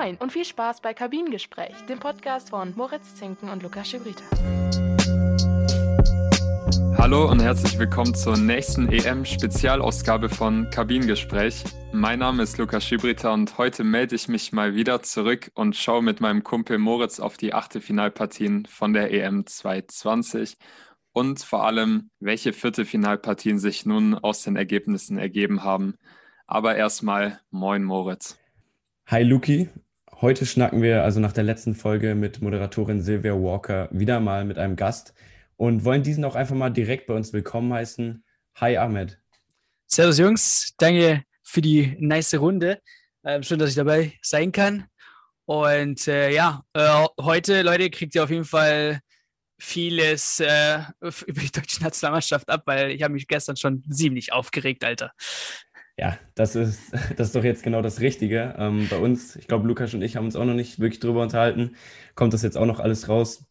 Moin und viel Spaß bei Kabinengespräch, dem Podcast von Moritz Zinken und Lukas Schibrita. Hallo und herzlich willkommen zur nächsten EM-Spezialausgabe von Kabinengespräch. Mein Name ist Lukas Schibrita und heute melde ich mich mal wieder zurück und schaue mit meinem Kumpel Moritz auf die Achtelfinalpartien von der EM 2020 und vor allem, welche Viertelfinalpartien sich nun aus den Ergebnissen ergeben haben. Aber erstmal, moin Moritz. Hi Luki, heute schnacken wir also nach der letzten Folge mit Moderatorin Sylvia Walker wieder mal mit einem Gast und wollen diesen auch einfach mal direkt bei uns willkommen heißen. Hi Ahmed. Servus Jungs, danke für die nice Runde. Ähm, schön, dass ich dabei sein kann. Und äh, ja, äh, heute, Leute, kriegt ihr auf jeden Fall vieles äh, über die deutsche Nationalmannschaft ab, weil ich habe mich gestern schon ziemlich aufgeregt, Alter. Ja, das ist, das ist doch jetzt genau das Richtige. Ähm, bei uns, ich glaube, Lukas und ich haben uns auch noch nicht wirklich drüber unterhalten. Kommt das jetzt auch noch alles raus?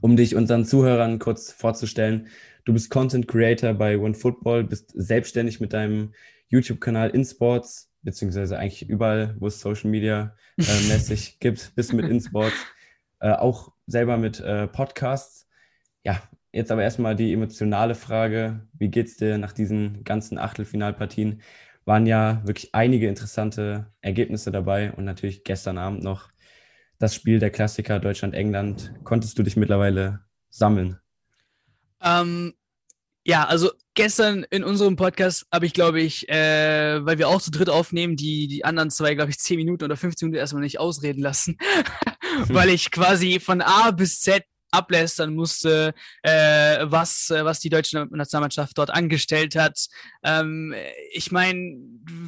Um dich unseren Zuhörern kurz vorzustellen, du bist Content Creator bei OneFootball, bist selbstständig mit deinem YouTube-Kanal InSports, beziehungsweise eigentlich überall, wo es Social Media äh, mäßig gibt, bist mit InSports, äh, auch selber mit äh, Podcasts. Ja, jetzt aber erstmal die emotionale Frage, wie geht's dir nach diesen ganzen Achtelfinalpartien? Waren ja wirklich einige interessante Ergebnisse dabei und natürlich gestern Abend noch das Spiel der Klassiker Deutschland-England. Konntest du dich mittlerweile sammeln? Ähm, ja, also gestern in unserem Podcast habe ich, glaube ich, äh, weil wir auch zu dritt aufnehmen, die, die anderen zwei, glaube ich, 10 Minuten oder 15 Minuten erstmal nicht ausreden lassen, weil ich quasi von A bis Z ablästern musste, äh, was, äh, was die deutsche Nationalmannschaft dort angestellt hat. Ähm, ich meine,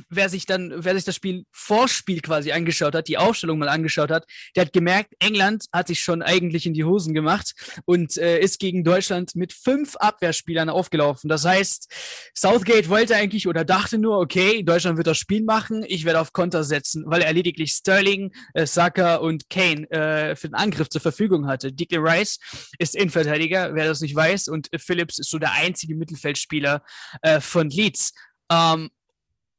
wer sich dann, wer sich das Spiel Vorspiel quasi angeschaut hat, die Aufstellung mal angeschaut hat, der hat gemerkt, England hat sich schon eigentlich in die Hosen gemacht und äh, ist gegen Deutschland mit fünf Abwehrspielern aufgelaufen. Das heißt, Southgate wollte eigentlich oder dachte nur, okay, Deutschland wird das Spiel machen, ich werde auf Konter setzen, weil er lediglich Sterling, äh, Saka und Kane äh, für den Angriff zur Verfügung hatte. Declan Rice Rice ist Innenverteidiger, wer das nicht weiß, und Phillips ist so der einzige Mittelfeldspieler äh, von Leeds. Ähm,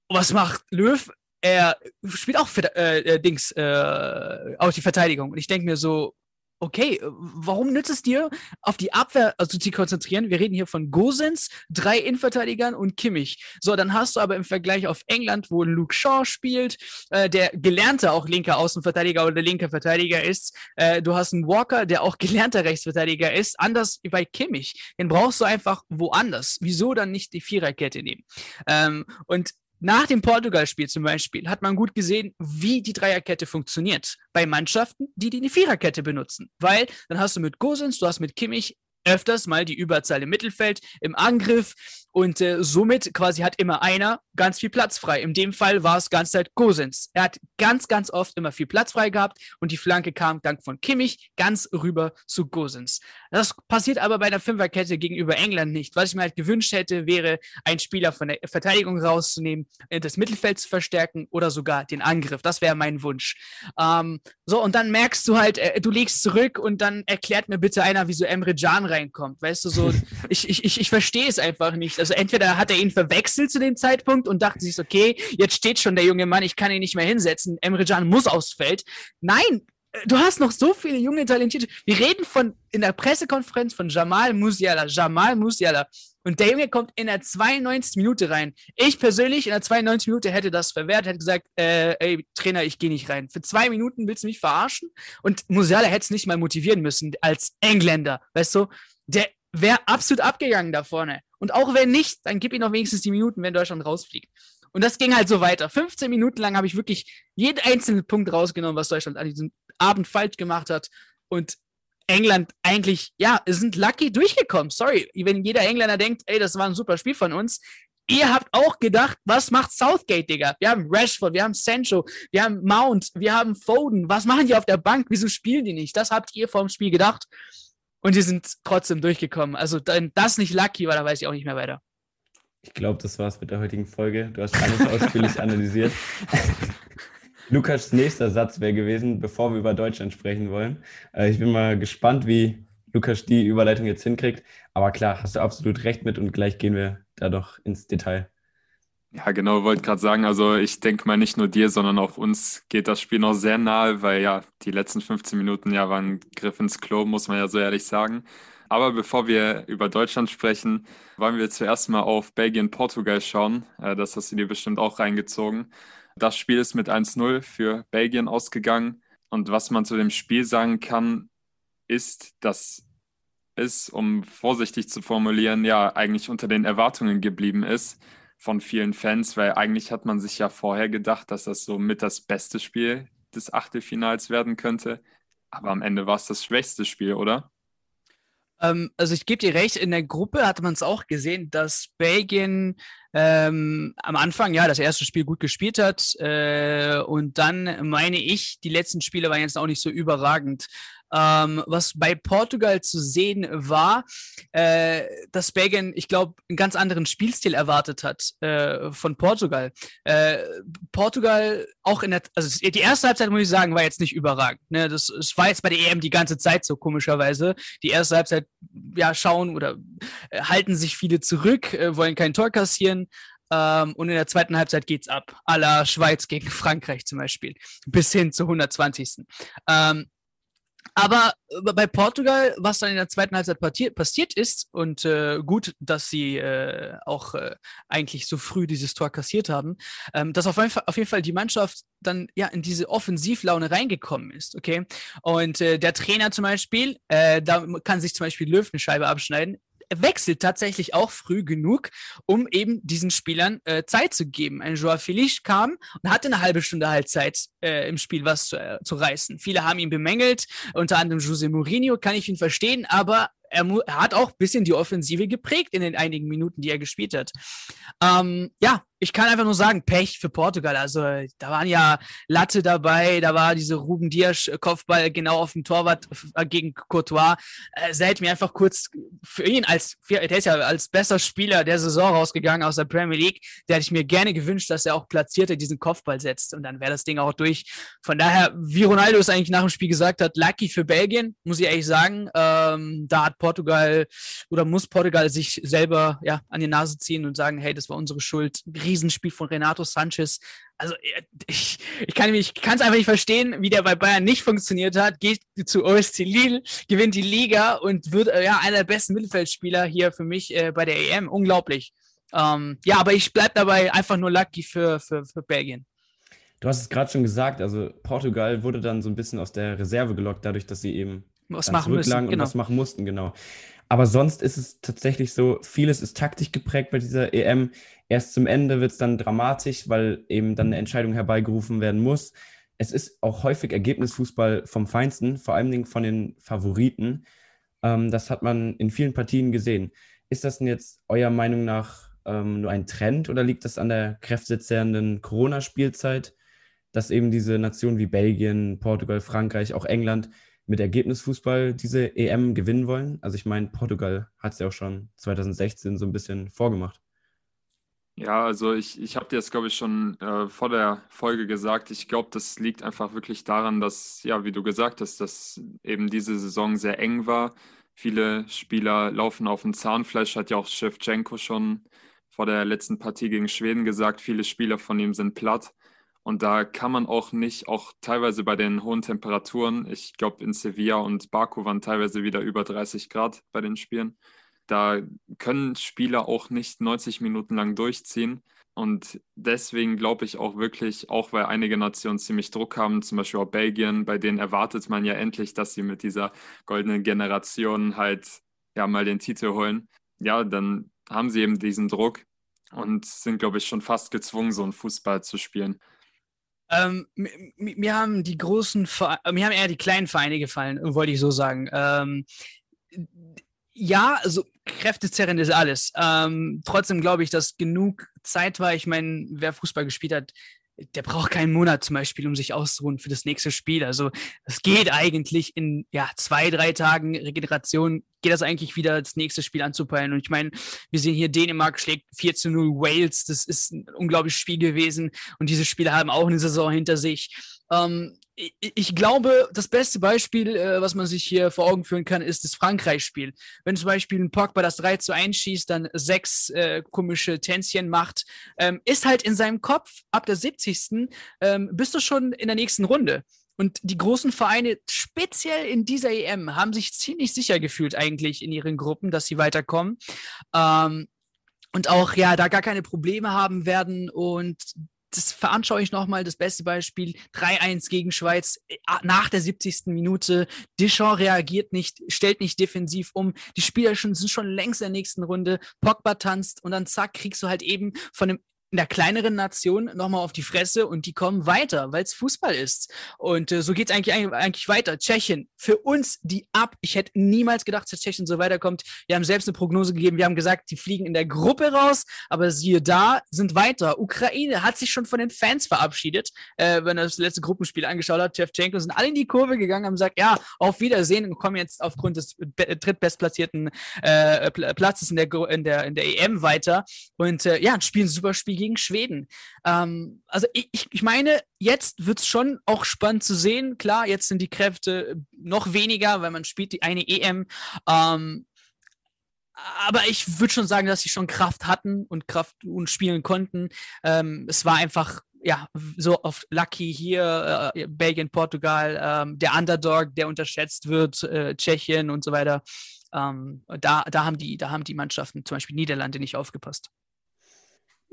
was macht Löw? Er spielt auch äh, äh, Dings äh, aus die Verteidigung. Und ich denke mir so, okay, äh, warum nützt es dir, auf die Abwehr also zu konzentrieren? Wir reden hier von Gosens, drei Innenverteidigern und Kimmich. So, dann hast du aber im Vergleich auf England, wo Luke Shaw spielt, äh, der gelernte auch linker Außenverteidiger oder linker Verteidiger ist. Äh, du hast einen Walker, der auch gelernter Rechtsverteidiger ist, anders wie bei Kimmich. Den brauchst du einfach woanders. Wieso dann nicht die Viererkette nehmen? Ähm, und nach dem Portugal-Spiel zum Beispiel hat man gut gesehen, wie die Dreierkette funktioniert bei Mannschaften, die die Viererkette benutzen. Weil dann hast du mit Gosens, du hast mit Kimmich öfters mal die Überzahl im Mittelfeld, im Angriff und äh, somit quasi hat immer einer ganz viel Platz frei. In dem Fall war es ganz Zeit Gosens. Er hat ganz, ganz oft immer viel Platz frei gehabt und die Flanke kam dank von Kimmich ganz rüber zu Gosens. Das passiert aber bei der Fünferkette gegenüber England nicht. Was ich mir halt gewünscht hätte, wäre, einen Spieler von der Verteidigung rauszunehmen, äh, das Mittelfeld zu verstärken oder sogar den Angriff. Das wäre mein Wunsch. Ähm, so, und dann merkst du halt, äh, du legst zurück und dann erklärt mir bitte einer, wieso Emre Can reinkommt. Weißt du, so, ich, ich, ich, ich verstehe es einfach nicht. Also entweder hat er ihn verwechselt zu dem Zeitpunkt und dachte sich, okay, jetzt steht schon der junge Mann, ich kann ihn nicht mehr hinsetzen. Emre Can muss aufs Feld. Nein, du hast noch so viele junge Talentierte. Wir reden von in der Pressekonferenz von Jamal Musiala. Jamal Musiala. Und der Junge kommt in der 92. Minute rein. Ich persönlich in der 92. Minute hätte das verwehrt, hätte gesagt, äh, ey, Trainer, ich gehe nicht rein. Für zwei Minuten willst du mich verarschen? Und Musiala hätte es nicht mal motivieren müssen als Engländer. Weißt du, der wäre absolut abgegangen da vorne. Und auch wenn nicht, dann gib ihm noch wenigstens die Minuten, wenn Deutschland rausfliegt. Und das ging halt so weiter. 15 Minuten lang habe ich wirklich jeden einzelnen Punkt rausgenommen, was Deutschland an diesem Abend falsch gemacht hat. Und England eigentlich, ja, sind lucky durchgekommen. Sorry, wenn jeder Engländer denkt, ey, das war ein super Spiel von uns. Ihr habt auch gedacht, was macht Southgate, Digga? Wir haben Rashford, wir haben Sancho, wir haben Mount, wir haben Foden. Was machen die auf der Bank? Wieso spielen die nicht? Das habt ihr vorm Spiel gedacht. Und die sind trotzdem durchgekommen. Also, wenn das nicht lucky war, da weiß ich auch nicht mehr weiter. Ich glaube, das war's mit der heutigen Folge. Du hast alles ausführlich analysiert. Lukas nächster Satz wäre gewesen, bevor wir über Deutschland sprechen wollen. Äh, ich bin mal gespannt, wie Lukas die Überleitung jetzt hinkriegt. Aber klar, hast du absolut recht mit und gleich gehen wir da doch ins Detail. Ja, genau, wollte gerade sagen, also ich denke mal nicht nur dir, sondern auch uns geht das Spiel noch sehr nahe, weil ja die letzten 15 Minuten ja waren Griff ins Klo, muss man ja so ehrlich sagen. Aber bevor wir über Deutschland sprechen, wollen wir zuerst mal auf Belgien-Portugal schauen. Äh, das hast du dir bestimmt auch reingezogen. Das Spiel ist mit 1-0 für Belgien ausgegangen. Und was man zu dem Spiel sagen kann, ist, dass es, um vorsichtig zu formulieren, ja eigentlich unter den Erwartungen geblieben ist von vielen Fans, weil eigentlich hat man sich ja vorher gedacht, dass das so mit das beste Spiel des Achtelfinals werden könnte. Aber am Ende war es das schwächste Spiel, oder? Ähm, also ich gebe dir recht, in der Gruppe hatte man es auch gesehen, dass Belgien ähm, am Anfang ja das erste Spiel gut gespielt hat äh, und dann meine ich, die letzten Spiele waren jetzt auch nicht so überragend. Ähm, was bei Portugal zu sehen war, äh, dass Belgien, ich glaube, einen ganz anderen Spielstil erwartet hat äh, von Portugal. Äh, Portugal auch in der, also die erste Halbzeit muss ich sagen, war jetzt nicht überragend. Ne? Das, das war jetzt bei der EM die ganze Zeit so komischerweise. Die erste Halbzeit, ja, schauen oder äh, halten sich viele zurück, äh, wollen kein Tor kassieren. Ähm, und in der zweiten Halbzeit geht's ab. A la Schweiz gegen Frankreich zum Beispiel. Bis hin zur 120. Ähm, aber äh, bei Portugal, was dann in der zweiten Halbzeit passiert ist, und äh, gut, dass sie äh, auch äh, eigentlich so früh dieses Tor kassiert haben, ähm, dass auf jeden, Fall, auf jeden Fall die Mannschaft dann ja in diese Offensivlaune reingekommen ist, okay? Und äh, der Trainer zum Beispiel, äh, da kann sich zum Beispiel Löw eine Scheibe abschneiden, wechselt tatsächlich auch früh genug, um eben diesen Spielern äh, Zeit zu geben. Ein Joao Felix kam und hatte eine halbe Stunde halt Zeit äh, im Spiel was zu, äh, zu reißen. Viele haben ihn bemängelt, unter anderem José Mourinho, kann ich ihn verstehen, aber er, er, hat auch ein bisschen die Offensive geprägt in den einigen Minuten, die er gespielt hat. Ähm, ja, ich kann einfach nur sagen, Pech für Portugal. Also da waren ja Latte dabei, da war diese Ruben Dias Kopfball genau auf dem Torwart äh, gegen Courtois. Äh, hätte mir einfach kurz für ihn als, der ist ja als bester Spieler der Saison rausgegangen aus der Premier League, der hätte ich mir gerne gewünscht, dass er auch platzierte diesen Kopfball setzt und dann wäre das Ding auch durch. Von daher, wie Ronaldo es eigentlich nach dem Spiel gesagt hat, lucky für Belgien, muss ich ehrlich sagen. Ähm, da hat Portugal oder muss Portugal sich selber ja, an die Nase ziehen und sagen, hey, das war unsere Schuld Riesenspiel von Renato Sanchez. Also ich, ich kann es einfach nicht verstehen, wie der bei Bayern nicht funktioniert hat. Geht zu OSC Lille, gewinnt die Liga und wird äh, ja einer der besten Mittelfeldspieler hier für mich äh, bei der EM. Unglaublich. Ähm, ja, aber ich bleibe dabei einfach nur lucky für, für, für Belgien. Du hast es gerade schon gesagt, also Portugal wurde dann so ein bisschen aus der Reserve gelockt, dadurch, dass sie eben was machen müssen, und genau. was machen mussten, genau. Aber sonst ist es tatsächlich so, vieles ist taktisch geprägt bei dieser EM. Erst zum Ende wird es dann dramatisch, weil eben dann eine Entscheidung herbeigerufen werden muss. Es ist auch häufig Ergebnisfußball vom Feinsten, vor allen Dingen von den Favoriten. Ähm, das hat man in vielen Partien gesehen. Ist das denn jetzt eurer Meinung nach ähm, nur ein Trend oder liegt das an der kräftezehrenden Corona-Spielzeit, dass eben diese Nationen wie Belgien, Portugal, Frankreich, auch England mit Ergebnisfußball diese EM gewinnen wollen. Also ich meine, Portugal hat es ja auch schon 2016 so ein bisschen vorgemacht. Ja, also ich, ich habe dir das, glaube ich, schon äh, vor der Folge gesagt. Ich glaube, das liegt einfach wirklich daran, dass, ja, wie du gesagt hast, dass eben diese Saison sehr eng war. Viele Spieler laufen auf dem Zahnfleisch, hat ja auch Shevchenko schon vor der letzten Partie gegen Schweden gesagt. Viele Spieler von ihm sind platt. Und da kann man auch nicht, auch teilweise bei den hohen Temperaturen, ich glaube in Sevilla und Baku waren teilweise wieder über 30 Grad bei den Spielen, da können Spieler auch nicht 90 Minuten lang durchziehen. Und deswegen glaube ich auch wirklich, auch weil einige Nationen ziemlich Druck haben, zum Beispiel auch Belgien, bei denen erwartet man ja endlich, dass sie mit dieser goldenen Generation halt ja mal den Titel holen. Ja, dann haben sie eben diesen Druck und sind, glaube ich, schon fast gezwungen, so einen Fußball zu spielen. Ähm, mir haben die großen, äh, mir haben eher die kleinen Vereine gefallen, wollte ich so sagen. Ähm, ja, also kräftezerrend ist alles. Ähm, trotzdem glaube ich, dass genug Zeit war. Ich meine, wer Fußball gespielt hat, der braucht keinen Monat zum Beispiel, um sich auszuruhen für das nächste Spiel. Also es geht eigentlich in ja, zwei, drei Tagen Regeneration, geht das eigentlich wieder das nächste Spiel anzupeilen. Und ich meine, wir sehen hier, Dänemark schlägt 4 zu 0 Wales. Das ist ein unglaubliches Spiel gewesen. Und diese Spiele haben auch eine Saison hinter sich. Ähm, ich, glaube, das beste Beispiel, äh, was man sich hier vor Augen führen kann, ist das Frankreich-Spiel. Wenn zum Beispiel ein Pogba das 3 zu 1 schießt, dann sechs äh, komische Tänzchen macht, ähm, ist halt in seinem Kopf ab der 70. Ähm, bist du schon in der nächsten Runde. Und die großen Vereine, speziell in dieser EM, haben sich ziemlich sicher gefühlt eigentlich in ihren Gruppen, dass sie weiterkommen. Ähm, und auch ja, da gar keine Probleme haben werden. Und das veranschauliche ich nochmal, das beste Beispiel, 3-1 gegen Schweiz äh, nach der 70. Minute. Deschamps reagiert nicht, stellt nicht defensiv um. Die Spieler sind schon längst in der nächsten Runde. Pogba tanzt und dann zack, kriegst du halt eben von einem in der kleineren Nation nochmal auf die Fresse und die kommen weiter, weil es Fußball ist. Und äh, so geht es eigentlich, eigentlich weiter. Tschechien, für uns die ab. Ich hätte niemals gedacht, dass Tschechien so weiterkommt. Wir haben selbst eine Prognose gegeben. Wir haben gesagt, die fliegen in der Gruppe raus, aber siehe da, sind weiter. Ukraine hat sich schon von den Fans verabschiedet, äh, wenn er das letzte Gruppenspiel angeschaut hat. Tschewtschenko sind alle in die Kurve gegangen, haben gesagt, ja, auf Wiedersehen und kommen jetzt aufgrund des drittbestplatzierten äh, Platzes in der, in, der, in der EM weiter. Und äh, ja, spielen super Spiel gegen Schweden. Ähm, also ich, ich meine, jetzt wird es schon auch spannend zu sehen. Klar, jetzt sind die Kräfte noch weniger, weil man spielt die eine EM. Ähm, aber ich würde schon sagen, dass sie schon Kraft hatten und Kraft und spielen konnten. Ähm, es war einfach ja, so oft Lucky hier, äh, Belgien, Portugal, ähm, der Underdog, der unterschätzt wird, äh, Tschechien und so weiter. Ähm, da, da, haben die, da haben die Mannschaften, zum Beispiel Niederlande, nicht aufgepasst.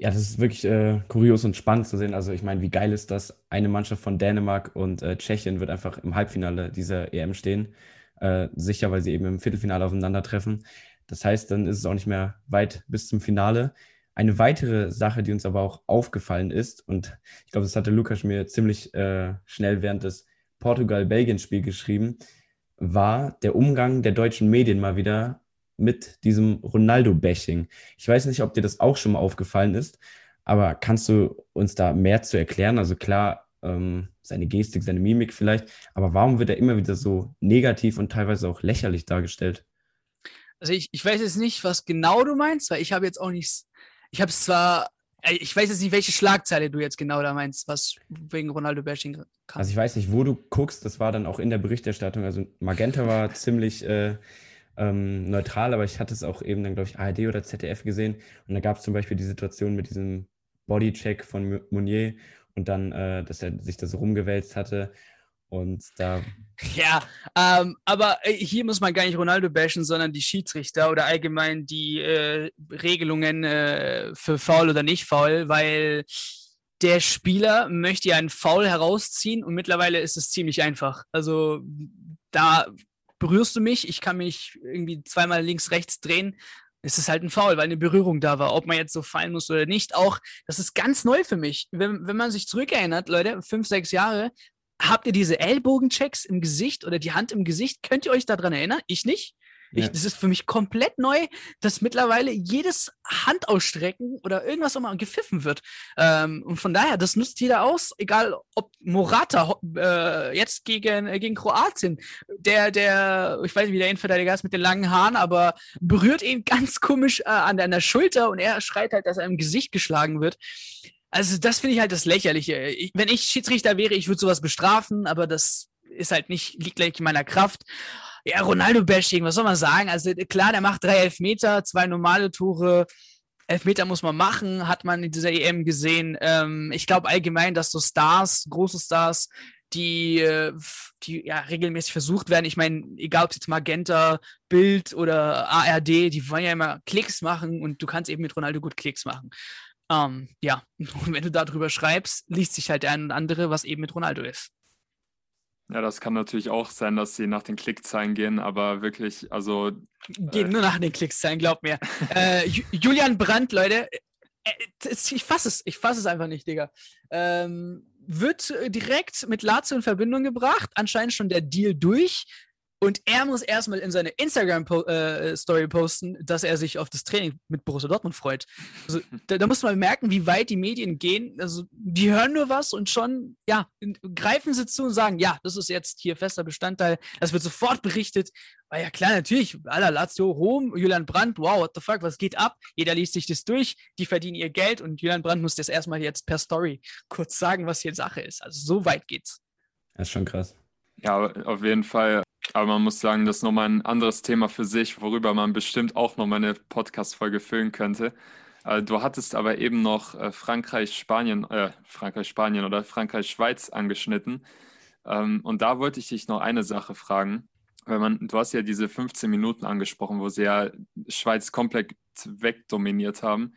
Ja, das ist wirklich äh, kurios und spannend zu sehen. Also ich meine, wie geil ist das? Eine Mannschaft von Dänemark und äh, Tschechien wird einfach im Halbfinale dieser EM stehen. Äh, sicher, weil sie eben im Viertelfinale aufeinandertreffen. Das heißt, dann ist es auch nicht mehr weit bis zum Finale. Eine weitere Sache, die uns aber auch aufgefallen ist, und ich glaube, das hatte Lukas mir ziemlich äh, schnell während des Portugal-Belgien-Spiels geschrieben, war der Umgang der deutschen Medien mal wieder mit diesem Ronaldo-Bashing. Ich weiß nicht, ob dir das auch schon mal aufgefallen ist, aber kannst du uns da mehr zu erklären? Also klar, ähm, seine Gestik, seine Mimik vielleicht, aber warum wird er immer wieder so negativ und teilweise auch lächerlich dargestellt? Also ich, ich weiß jetzt nicht, was genau du meinst, weil ich habe jetzt auch nichts, ich habe es zwar, äh, ich weiß jetzt nicht, welche Schlagzeile du jetzt genau da meinst, was wegen Ronaldo-Bashing kann. Also ich weiß nicht, wo du guckst, das war dann auch in der Berichterstattung, also Magenta war ziemlich... Äh, ähm, neutral, aber ich hatte es auch eben dann, glaube ich, ARD oder ZDF gesehen. Und da gab es zum Beispiel die Situation mit diesem Bodycheck von Mounier und dann, äh, dass er sich da so rumgewälzt hatte. Und da. Ja, ähm, aber äh, hier muss man gar nicht Ronaldo bashen, sondern die Schiedsrichter oder allgemein die äh, Regelungen äh, für faul oder nicht faul, weil der Spieler möchte ja einen Foul herausziehen und mittlerweile ist es ziemlich einfach. Also da berührst du mich, ich kann mich irgendwie zweimal links, rechts drehen, ist es halt ein Foul, weil eine Berührung da war. Ob man jetzt so fallen muss oder nicht, auch, das ist ganz neu für mich. Wenn, wenn man sich zurückerinnert, Leute, fünf, sechs Jahre, habt ihr diese Ellbogenchecks im Gesicht oder die Hand im Gesicht? Könnt ihr euch daran erinnern? Ich nicht. Ich, ja. Das ist für mich komplett neu, dass mittlerweile jedes Handausstrecken oder irgendwas auch mal gepfiffen wird. Ähm, und von daher, das nutzt jeder aus, egal ob Morata äh, jetzt gegen, äh, gegen Kroatien, der, der, ich weiß nicht, wie der Innenverteidiger ist mit den langen Haaren, aber berührt ihn ganz komisch äh, an, der, an der Schulter und er schreit halt, dass er im Gesicht geschlagen wird. Also, das finde ich halt das Lächerliche. Ich, wenn ich Schiedsrichter wäre, ich würde sowas bestrafen, aber das ist halt nicht, liegt gleich in meiner Kraft. Ja, Ronaldo-Bashing, was soll man sagen? Also klar, der macht drei Elfmeter, zwei normale Tore. Elfmeter muss man machen, hat man in dieser EM gesehen. Ähm, ich glaube allgemein, dass so Stars, große Stars, die, äh, die ja regelmäßig versucht werden. Ich meine, egal ob es jetzt Magenta, Bild oder ARD, die wollen ja immer Klicks machen und du kannst eben mit Ronaldo gut Klicks machen. Ähm, ja, und wenn du darüber schreibst, liest sich halt der ein und andere, was eben mit Ronaldo ist. Ja, das kann natürlich auch sein, dass sie nach den Klickzahlen gehen, aber wirklich, also. Gehen äh, nur nach den Klickzahlen, glaub mir. äh, Julian Brandt, Leute, äh, äh ich fasse es, ich fasse es einfach nicht, Digga. Ähm, wird direkt mit Lazio in Verbindung gebracht, anscheinend schon der Deal durch. Und er muss erstmal in seine Instagram-Story äh, posten, dass er sich auf das Training mit Borussia Dortmund freut. Also, da, da, muss man merken, wie weit die Medien gehen. Also, die hören nur was und schon, ja, greifen sie zu und sagen, ja, das ist jetzt hier fester Bestandteil. Das wird sofort berichtet. Weil ja, klar, natürlich, aller Lazio, Rom, Julian Brandt, wow, what the fuck, was geht ab? Jeder liest sich das durch, die verdienen ihr Geld und Julian Brandt muss das erstmal jetzt per Story kurz sagen, was hier Sache ist. Also, so weit geht's. Das ist schon krass. Ja, auf jeden Fall. Aber man muss sagen, das ist nochmal ein anderes Thema für sich, worüber man bestimmt auch nochmal eine Podcast-Folge füllen könnte. Äh, du hattest aber eben noch äh, Frankreich, Spanien, äh, Frankreich, Spanien oder Frankreich, Schweiz angeschnitten. Ähm, und da wollte ich dich noch eine Sache fragen. Weil man, du hast ja diese 15 Minuten angesprochen, wo sie ja Schweiz komplett wegdominiert haben.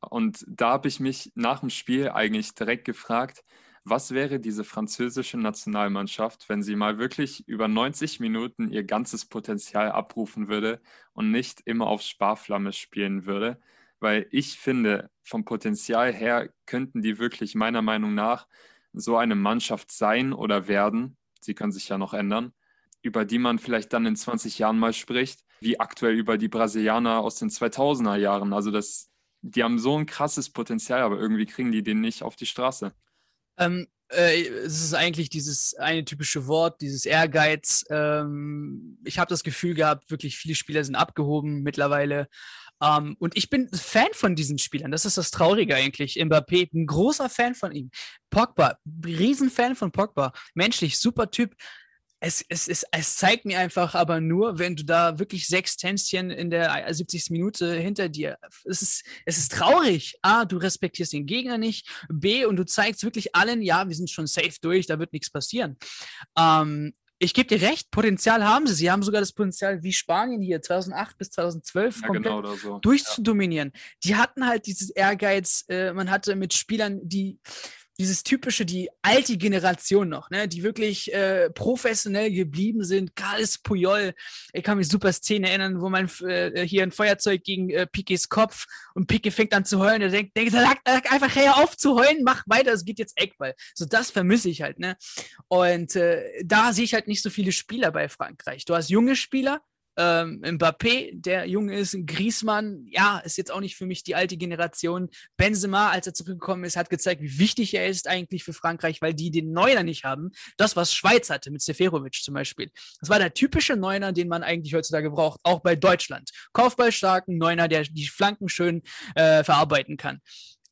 Und da habe ich mich nach dem Spiel eigentlich direkt gefragt, was wäre diese französische Nationalmannschaft, wenn sie mal wirklich über 90 Minuten ihr ganzes Potenzial abrufen würde und nicht immer auf Sparflamme spielen würde? Weil ich finde, vom Potenzial her könnten die wirklich meiner Meinung nach so eine Mannschaft sein oder werden, sie können sich ja noch ändern, über die man vielleicht dann in 20 Jahren mal spricht, wie aktuell über die Brasilianer aus den 2000er Jahren. Also das, die haben so ein krasses Potenzial, aber irgendwie kriegen die den nicht auf die Straße. Ähm, äh, es ist eigentlich dieses eine typische Wort, dieses Ehrgeiz. Ähm, ich habe das Gefühl gehabt, wirklich viele Spieler sind abgehoben mittlerweile. Ähm, und ich bin Fan von diesen Spielern. Das ist das Traurige eigentlich. Mbappé, ein großer Fan von ihm. Pogba, Riesenfan von Pogba. Menschlich, super Typ es, es, es, es zeigt mir einfach aber nur, wenn du da wirklich sechs Tänzchen in der 70. Minute hinter dir, es ist, es ist traurig. A, du respektierst den Gegner nicht. B, und du zeigst wirklich allen, ja, wir sind schon safe durch, da wird nichts passieren. Ähm, ich gebe dir recht, Potenzial haben sie. Sie haben sogar das Potenzial wie Spanien hier 2008 bis 2012 ja, komplett genau so. durchzudominieren. Ja. Die hatten halt dieses Ehrgeiz. Äh, man hatte mit Spielern, die dieses typische, die alte Generation noch, ne, die wirklich äh, professionell geblieben sind. Carles Puyol, ich kann mich super Szene erinnern, wo man äh, hier ein Feuerzeug gegen äh, Pikes Kopf und Pike fängt an zu heulen. Er denkt, denkt lag, lag einfach her auf zu heulen, mach weiter, es geht jetzt Eckball. So das vermisse ich halt, ne? Und äh, da sehe ich halt nicht so viele Spieler bei Frankreich. Du hast junge Spieler, ähm, Mbappé, der jung ist, Griezmann, ja, ist jetzt auch nicht für mich die alte Generation. Benzema, als er zurückgekommen ist, hat gezeigt, wie wichtig er ist eigentlich für Frankreich, weil die den Neuner nicht haben. Das, was Schweiz hatte mit Seferovic zum Beispiel. Das war der typische Neuner, den man eigentlich heutzutage braucht, auch bei Deutschland. Kopfballstarken Neuner, der die Flanken schön äh, verarbeiten kann.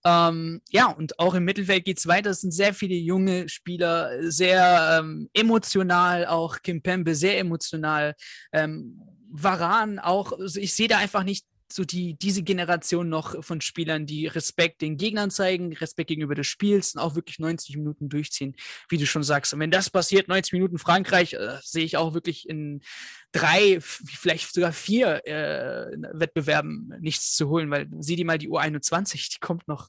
Ähm, ja, und auch im Mittelfeld geht es weiter. Es sind sehr viele junge Spieler, sehr ähm, emotional, auch Kim Pembe sehr emotional. Ähm, Varan auch, also ich sehe da einfach nicht so die, diese Generation noch von Spielern, die Respekt den Gegnern zeigen, Respekt gegenüber des Spiels und auch wirklich 90 Minuten durchziehen, wie du schon sagst. Und wenn das passiert, 90 Minuten Frankreich, äh, sehe ich auch wirklich in drei, vielleicht sogar vier äh, Wettbewerben nichts zu holen, weil sieh dir mal die U21, die kommt noch.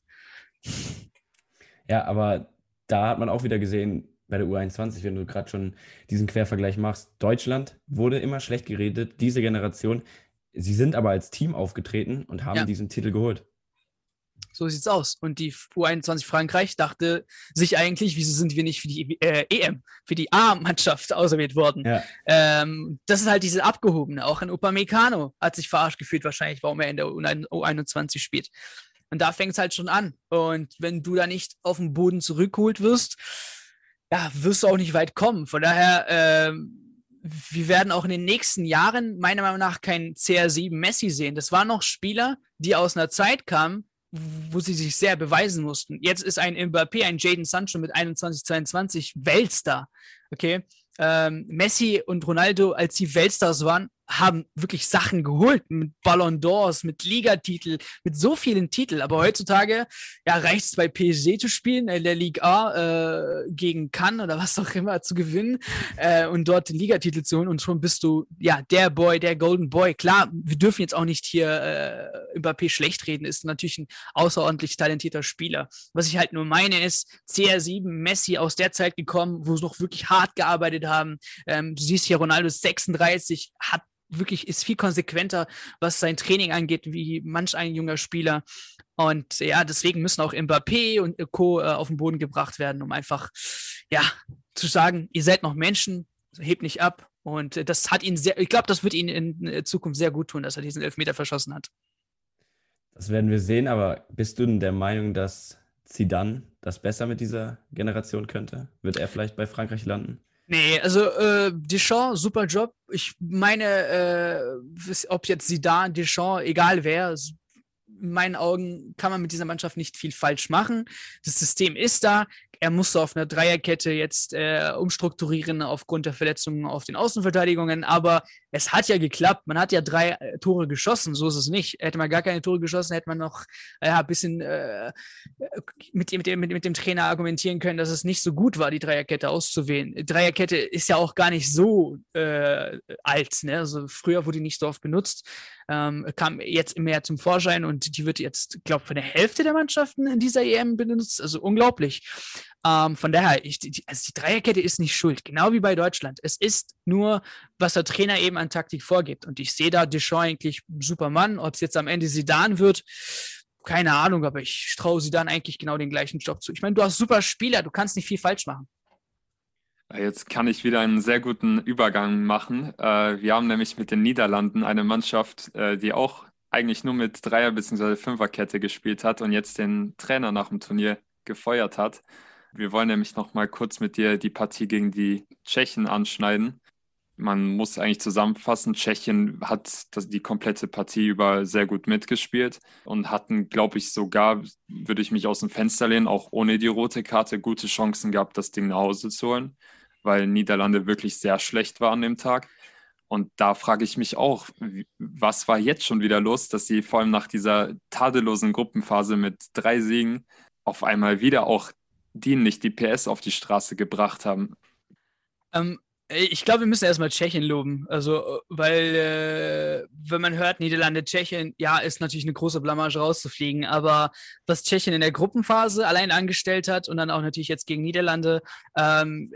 Ja, aber da hat man auch wieder gesehen, bei der U21, wenn du gerade schon diesen Quervergleich machst, Deutschland wurde immer schlecht geredet, diese Generation. Sie sind aber als Team aufgetreten und haben ja. diesen Titel geholt. So sieht's aus. Und die U21 Frankreich dachte sich eigentlich, wieso sind wir nicht für die äh, EM, für die A-Mannschaft auserwählt worden? Ja. Ähm, das ist halt diese abgehobene. Auch ein Upamecano hat sich verarscht gefühlt wahrscheinlich, warum er in der U21 spielt. Und da fängt es halt schon an. Und wenn du da nicht auf den Boden zurückgeholt wirst, ja, wirst du auch nicht weit kommen. Von daher, äh, wir werden auch in den nächsten Jahren meiner Meinung nach kein CR7 Messi sehen. Das waren noch Spieler, die aus einer Zeit kamen, wo sie sich sehr beweisen mussten. Jetzt ist ein Mbappé, ein Jaden Sancho mit 21, 22 Weltstar. Okay. Ähm, Messi und Ronaldo, als sie Weltstars waren, haben wirklich Sachen geholt mit Ballon d'Ors, mit Ligatiteln, mit so vielen Titeln. Aber heutzutage ja, reicht es bei PSG zu spielen, in der Ligue A äh, gegen Cannes oder was auch immer zu gewinnen äh, und dort den Ligatitel zu holen und schon bist du ja der Boy, der Golden Boy. Klar, wir dürfen jetzt auch nicht hier äh, Mbappé schlecht reden, ist natürlich ein außerordentlich talentierter Spieler. Was ich halt nur meine ist, CR7, Messi aus der Zeit gekommen, wo sie noch wirklich hart gearbeitet haben. Ähm, du siehst hier, Ronaldo 36, hat wirklich ist viel konsequenter, was sein Training angeht, wie manch ein junger Spieler. Und ja, deswegen müssen auch Mbappé und Co. Äh, auf den Boden gebracht werden, um einfach, ja, zu sagen, ihr seid noch Menschen, hebt nicht ab. Und das hat ihn sehr, ich glaube, das wird ihn in äh, Zukunft sehr gut tun, dass er diesen Elfmeter verschossen hat. Das werden wir sehen, aber bist du denn der Meinung, dass Zidane das besser mit dieser Generation könnte? Wird er vielleicht bei Frankreich landen? Nee, also äh, Deschamps, super Job. Ich meine, äh, ob jetzt Zidane, Deschamps, egal wer, in meinen Augen kann man mit dieser Mannschaft nicht viel falsch machen. Das System ist da. Er musste auf einer Dreierkette jetzt äh, umstrukturieren aufgrund der Verletzungen auf den Außenverteidigungen, aber es hat ja geklappt. Man hat ja drei äh, Tore geschossen, so ist es nicht. Hätte man gar keine Tore geschossen, hätte man noch äh, ein bisschen äh, mit, mit, dem, mit, mit, dem Trainer argumentieren können, dass es nicht so gut war, die Dreierkette auszuwählen. Dreierkette ist ja auch gar nicht so äh, alt. Ne? Also früher wurde die nicht so oft benutzt ähm, kam jetzt mehr zum Vorschein und die wird jetzt, glaube ich, von der Hälfte der Mannschaften in dieser EM benutzt. Also unglaublich. Ähm, von daher, ich, die, also die Dreierkette ist nicht schuld, genau wie bei Deutschland. Es ist nur, was der Trainer eben an Taktik vorgibt. Und ich sehe da Deschamps eigentlich super Mann. Ob es jetzt am Ende Sidan wird, keine Ahnung, aber ich traue sie dann eigentlich genau den gleichen Job zu. Ich meine, du hast super Spieler, du kannst nicht viel falsch machen. Jetzt kann ich wieder einen sehr guten Übergang machen. Äh, wir haben nämlich mit den Niederlanden eine Mannschaft, äh, die auch eigentlich nur mit Dreier- bzw. Fünferkette gespielt hat und jetzt den Trainer nach dem Turnier gefeuert hat. Wir wollen nämlich noch mal kurz mit dir die Partie gegen die Tschechen anschneiden man muss eigentlich zusammenfassen, Tschechien hat die komplette Partie über sehr gut mitgespielt und hatten, glaube ich, sogar, würde ich mich aus dem Fenster lehnen, auch ohne die rote Karte gute Chancen gehabt, das Ding nach Hause zu holen, weil Niederlande wirklich sehr schlecht war an dem Tag. Und da frage ich mich auch, was war jetzt schon wieder los, dass sie vor allem nach dieser tadellosen Gruppenphase mit drei Siegen auf einmal wieder auch die nicht die PS auf die Straße gebracht haben. Ähm, ich glaube, wir müssen erstmal Tschechien loben. Also, weil, äh, wenn man hört, Niederlande, Tschechien, ja, ist natürlich eine große Blamage rauszufliegen. Aber was Tschechien in der Gruppenphase allein angestellt hat und dann auch natürlich jetzt gegen Niederlande, ähm,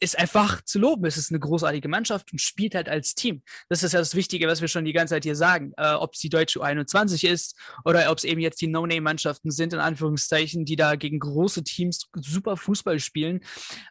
ist einfach zu loben. Es ist eine großartige Mannschaft und spielt halt als Team. Das ist ja das Wichtige, was wir schon die ganze Zeit hier sagen. Äh, ob es die deutsche U21 ist oder ob es eben jetzt die No-Name-Mannschaften sind, in Anführungszeichen, die da gegen große Teams super Fußball spielen.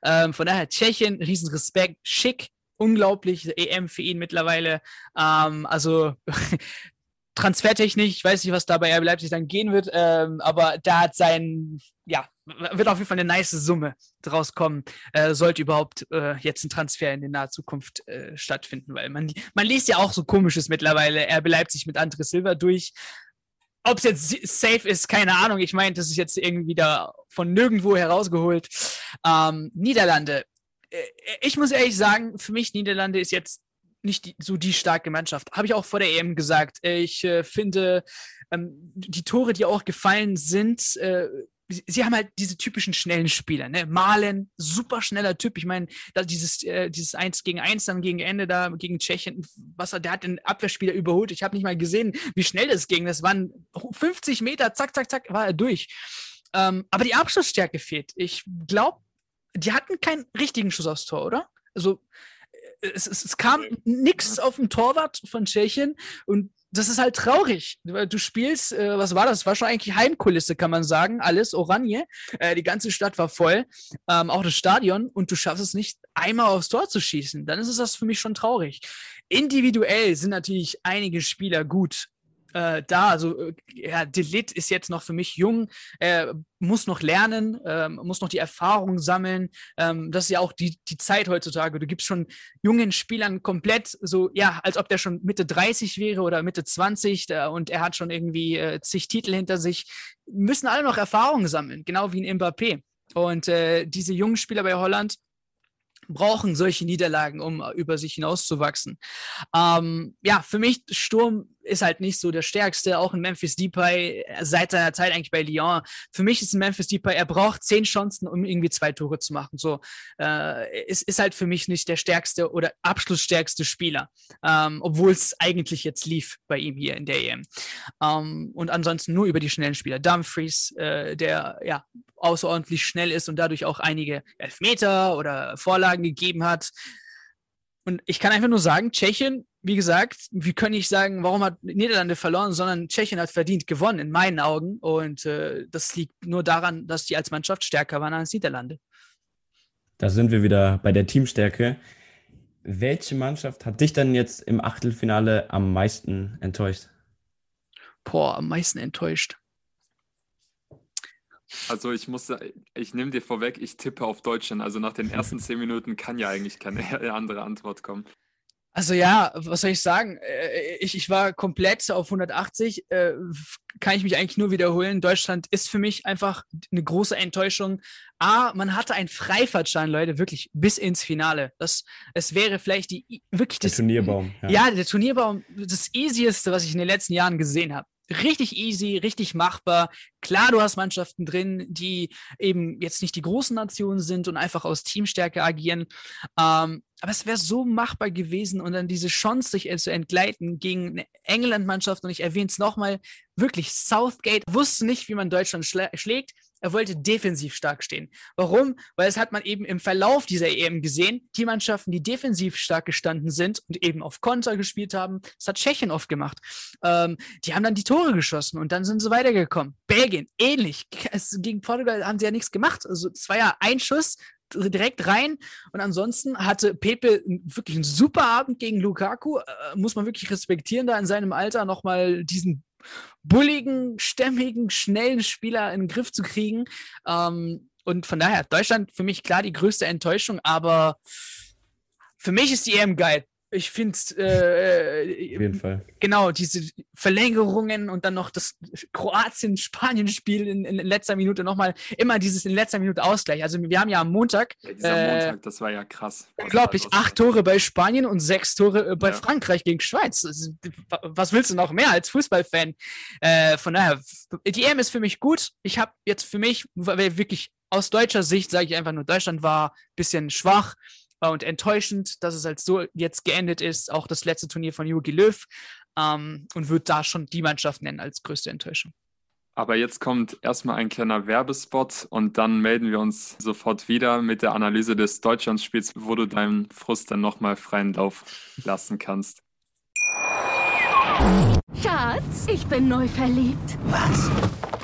Ähm, von daher, Tschechien, riesen Respekt schick, unglaublich, EM für ihn mittlerweile. Ähm, also transfertechnisch, ich weiß nicht, was da bei RB Leipzig dann gehen wird, ähm, aber da hat sein, ja, wird auf jeden Fall eine nice Summe draus kommen, äh, sollte überhaupt äh, jetzt ein Transfer in der naher Zukunft äh, stattfinden, weil man, man liest ja auch so komisches mittlerweile, RB Leipzig mit André Silva durch. Ob es jetzt safe ist, keine Ahnung. Ich meine, das ist jetzt irgendwie da von nirgendwo herausgeholt. Ähm, Niederlande, ich muss ehrlich sagen, für mich Niederlande ist jetzt nicht die, so die starke Mannschaft. Habe ich auch vor der EM gesagt. Ich äh, finde, ähm, die Tore, die auch gefallen sind, äh, sie haben halt diese typischen schnellen Spieler, ne? Malen, super schneller Typ. Ich meine, dieses, äh, dieses 1 gegen 1 dann gegen Ende da gegen Tschechien, was der hat den Abwehrspieler überholt. Ich habe nicht mal gesehen, wie schnell das ging. Das waren 50 Meter, zack, zack, zack, war er durch. Ähm, aber die Abschlussstärke fehlt. Ich glaube, die hatten keinen richtigen Schuss aufs Tor, oder? Also äh, es, es, es kam nichts auf dem Torwart von Tschechien und das ist halt traurig. Du spielst, äh, was war das? War schon eigentlich Heimkulisse, kann man sagen. Alles Oranje. Äh, die ganze Stadt war voll. Ähm, auch das Stadion. Und du schaffst es nicht, einmal aufs Tor zu schießen. Dann ist es das für mich schon traurig. Individuell sind natürlich einige Spieler gut äh, da. Also äh, ja, Delit ist jetzt noch für mich jung, äh, muss noch lernen, äh, muss noch die Erfahrung sammeln. Ähm, das ist ja auch die, die Zeit heutzutage. Du gibst schon jungen Spielern komplett so, ja, als ob der schon Mitte 30 wäre oder Mitte 20 da, und er hat schon irgendwie äh, zig Titel hinter sich. Müssen alle noch Erfahrung sammeln, genau wie ein Mbappé. Und äh, diese jungen Spieler bei Holland, brauchen solche Niederlagen, um über sich hinauszuwachsen. Ähm, ja, für mich Sturm ist halt nicht so der stärkste, auch in Memphis Depay äh, seit seiner Zeit eigentlich bei Lyon. Für mich ist ein Memphis Depay, er braucht zehn Chancen, um irgendwie zwei Tore zu machen. So, äh, ist, ist halt für mich nicht der stärkste oder abschlussstärkste Spieler, ähm, obwohl es eigentlich jetzt lief bei ihm hier in der EM. Ähm, und ansonsten nur über die schnellen Spieler. Dumfries, äh, der ja außerordentlich schnell ist und dadurch auch einige Elfmeter oder Vorlagen gegeben hat. Und ich kann einfach nur sagen, Tschechien, wie gesagt, wie können ich sagen, warum hat Niederlande verloren, sondern Tschechien hat verdient gewonnen, in meinen Augen. Und äh, das liegt nur daran, dass die als Mannschaft stärker waren als Niederlande. Da sind wir wieder bei der Teamstärke. Welche Mannschaft hat dich dann jetzt im Achtelfinale am meisten enttäuscht? Boah, am meisten enttäuscht. Also ich muss, ich nehme dir vorweg, ich tippe auf Deutschland. Also nach den ersten zehn Minuten kann ja eigentlich keine andere Antwort kommen. Also ja, was soll ich sagen? Äh, ich, ich war komplett auf 180. Äh, kann ich mich eigentlich nur wiederholen. Deutschland ist für mich einfach eine große Enttäuschung. A, man hatte einen Freifahrtschein, Leute, wirklich bis ins Finale. Das, es wäre vielleicht die wirklich Der das. Turnierbaum. Ja. Ja, der Turnierbaum, das easieste, was ich in den letzten Jahren gesehen habe. Richtig easy, richtig machbar. Klar, du hast Mannschaften drin, die eben jetzt nicht die großen Nationen sind und einfach aus Teamstärke agieren. Ähm, aber es wäre so machbar gewesen und dann diese Chance, sich zu entgleiten gegen eine England-Mannschaft. Und ich erwähne es nochmal, wirklich, Southgate wusste nicht, wie man Deutschland schlä schlägt. Er wollte defensiv stark stehen. Warum? Weil es hat man eben im Verlauf dieser EM gesehen, die Mannschaften, die defensiv stark gestanden sind und eben auf Konter gespielt haben, das hat Tschechien oft gemacht. Ähm, die haben dann die Tore geschossen und dann sind sie weitergekommen. Belgien, ähnlich. Es, gegen Portugal haben sie ja nichts gemacht. Also es war ja ein Schuss, direkt rein. Und ansonsten hatte Pepe wirklich einen super Abend gegen Lukaku. Äh, muss man wirklich respektieren, da in seinem Alter nochmal diesen bulligen, stämmigen, schnellen Spieler in den Griff zu kriegen. Ähm, und von daher, Deutschland für mich klar die größte Enttäuschung, aber für mich ist die EM geil. Ich finde äh, Auf jeden Fall. genau diese Verlängerungen und dann noch das Kroatien-Spanien-Spiel in, in letzter Minute nochmal immer dieses in letzter Minute Ausgleich. Also wir haben ja am Montag Dieser Äh, Montag, das war ja krass. was unglaublich los acht Tore bei Spanien und sechs Tore äh, bei Ja. Frankreich gegen Schweiz. Ist- Was willst du noch mehr als Fußballfan? Äh, von daher, die EM ist für mich gut. Ich habe jetzt für mich, weil wirklich aus deutscher Sicht sage ich einfach nur, Deutschland war ein bisschen schwach äh, und enttäuschend, dass es halt so jetzt geendet ist. Auch das letzte Turnier von Jogi Löw. Ähm, und würde da schon die Mannschaft nennen als größte Enttäuschung. Aber jetzt kommt erstmal ein kleiner Werbespot und dann melden wir uns sofort wieder mit der Analyse des Deutschlandspiels, wo du deinen Frust dann nochmal freien Lauf lassen kannst. Schatz, ich bin neu verliebt. Was?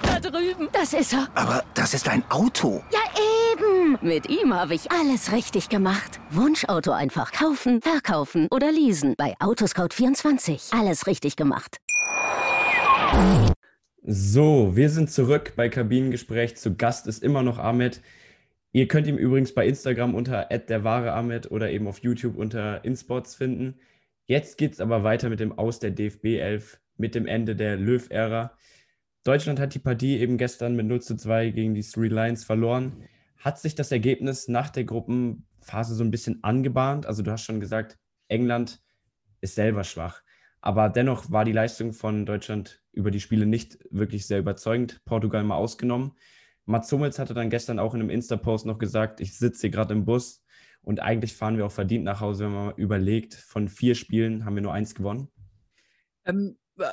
Da drüben. Das ist er. Aber das ist ein Auto. Ja, Mit ihm habe ich alles richtig gemacht. Wunschauto einfach kaufen, verkaufen oder leasen. Bei Autoscout24. Alles richtig gemacht. So, wir sind zurück bei Kabinengespräch. Zu Gast ist immer noch Ahmed. Ihr könnt ihn übrigens bei Instagram unter der wahre Ahmed oder eben auf YouTube unter InSpots finden. Jetzt geht es aber weiter mit dem Aus der DFB 11, mit dem Ende der Löw-Ära. Deutschland hat die Partie eben gestern mit 0 zu 2 gegen die Three Lions verloren. Hat sich das Ergebnis nach der Gruppenphase so ein bisschen angebahnt? Also du hast schon gesagt, England ist selber schwach. Aber dennoch war die Leistung von Deutschland über die Spiele nicht wirklich sehr überzeugend. Portugal mal ausgenommen. Mats Hummels hatte dann gestern auch in einem Insta-Post noch gesagt, ich sitze hier gerade im Bus und eigentlich fahren wir auch verdient nach Hause, wenn man mal überlegt, von vier Spielen haben wir nur eins gewonnen. Ähm, äh,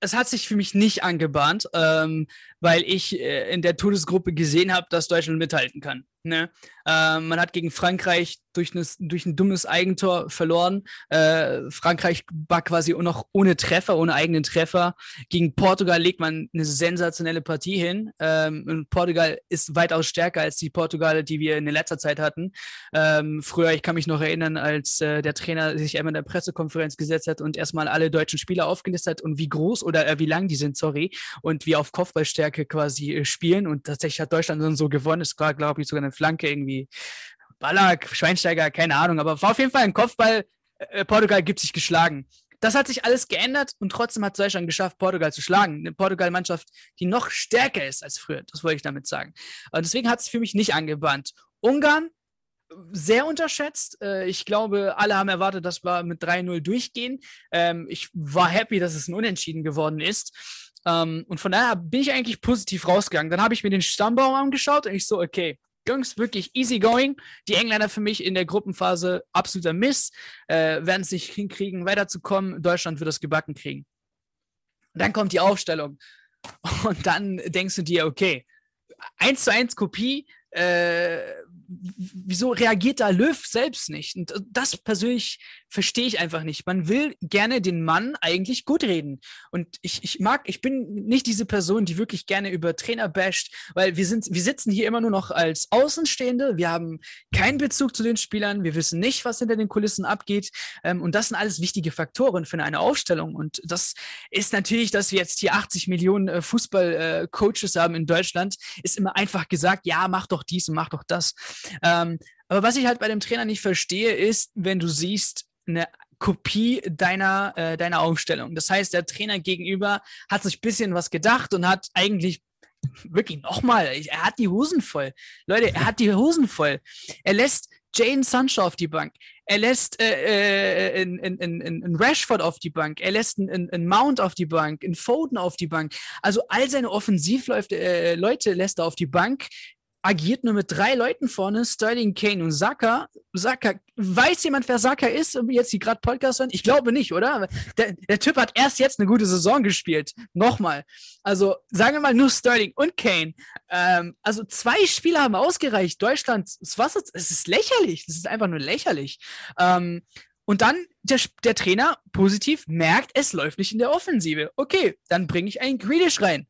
es hat sich für mich nicht angebahnt, ähm, weil ich äh, in der Todesgruppe gesehen habe, dass Deutschland mithalten kann. Ne? Ähm, man hat gegen Frankreich durch, nes, durch ein dummes Eigentor verloren. Äh, Frankreich war quasi noch ohne Treffer, ohne eigenen Treffer. Gegen Portugal legt man eine sensationelle Partie hin. Ähm, Portugal ist weitaus stärker als die Portugal, die wir in letzter Zeit hatten. Ähm, früher, ich kann mich noch erinnern, als äh, der Trainer sich einmal in der Pressekonferenz gesetzt hat und erstmal alle deutschen Spieler aufgelistet hat und wie groß oder äh, wie lang die sind, sorry, und wie auf Kopfballstärke quasi äh, spielen. Und tatsächlich hat Deutschland dann so gewonnen. Es war, glaube ich, sogar eine Flanke irgendwie. Ballack, Schweinsteiger, keine Ahnung, aber war auf jeden Fall ein Kopfball. Äh, Portugal gibt sich geschlagen. Das hat sich alles geändert und trotzdem hat Deutschland geschafft, Portugal zu schlagen. Eine Portugal-Mannschaft, die noch stärker ist als früher. Das wollte ich damit sagen. Und deswegen hat es für mich nicht angebannt. Ungarn, sehr unterschätzt. Äh, Ich glaube, alle haben erwartet, dass wir mit 3-0 durchgehen. Ähm, Ich war happy, dass es ein Unentschieden geworden ist. Ähm, Und von daher bin ich eigentlich positiv rausgegangen. Dann habe ich mir den Stammbaum angeschaut und ich so, okay, Jungs, wirklich easy going. Die Engländer für mich in der Gruppenphase absoluter Miss, äh, werden es nicht hinkriegen, weiterzukommen. Deutschland wird das gebacken kriegen. Dann kommt die Aufstellung. Und dann denkst du dir, okay, eins zu eins Kopie, äh, wieso reagiert da Löw selbst nicht? Und das persönlich verstehe ich einfach nicht. Man will gerne den Mann eigentlich gut reden. Und ich, ich mag, ich bin nicht diese Person, die wirklich gerne über Trainer basht, weil wir sind, wir sitzen hier immer nur noch als Außenstehende. Wir haben keinen Bezug zu den Spielern. Wir wissen nicht, was hinter den Kulissen abgeht. Ähm, und das sind alles wichtige Faktoren für eine Aufstellung. Und das ist natürlich, dass wir jetzt hier 80 Millionen äh, Fußball-Coaches haben in Deutschland, ist immer einfach gesagt, ja, mach doch dies und mach doch das. Ähm, aber was ich halt bei dem Trainer nicht verstehe, ist, wenn du siehst, eine Kopie deiner, äh, deiner Aufstellung. Das heißt, der Trainer gegenüber hat sich ein bisschen was gedacht und hat eigentlich wirklich nochmal, er hat die Hosen voll. Leute, er hat die Hosen voll. Er lässt Jane Sancho auf die Bank. Er lässt äh, äh, Rashford auf die Bank. Er lässt einen Mount auf die Bank, einen Foden auf die Bank. Also all seine Offensivleute äh, Leute lässt er auf die Bank agiert nur mit drei Leuten vorne, Sterling, Kane und Saka. Saka, weiß jemand, wer Saka ist, jetzt die gerade Podcast hören? Ich glaube nicht, oder? Der, der, Typ hat erst jetzt eine gute Saison gespielt. Nochmal. Also sagen wir mal nur Sterling und Kane. Ähm, also zwei Spieler haben ausgereicht. Deutschland, was ist, es ist lächerlich. Das ist einfach nur lächerlich. Ähm, und dann der, der Trainer positiv merkt, es läuft nicht in der Offensive. Okay, dann bringe ich einen Grealish rein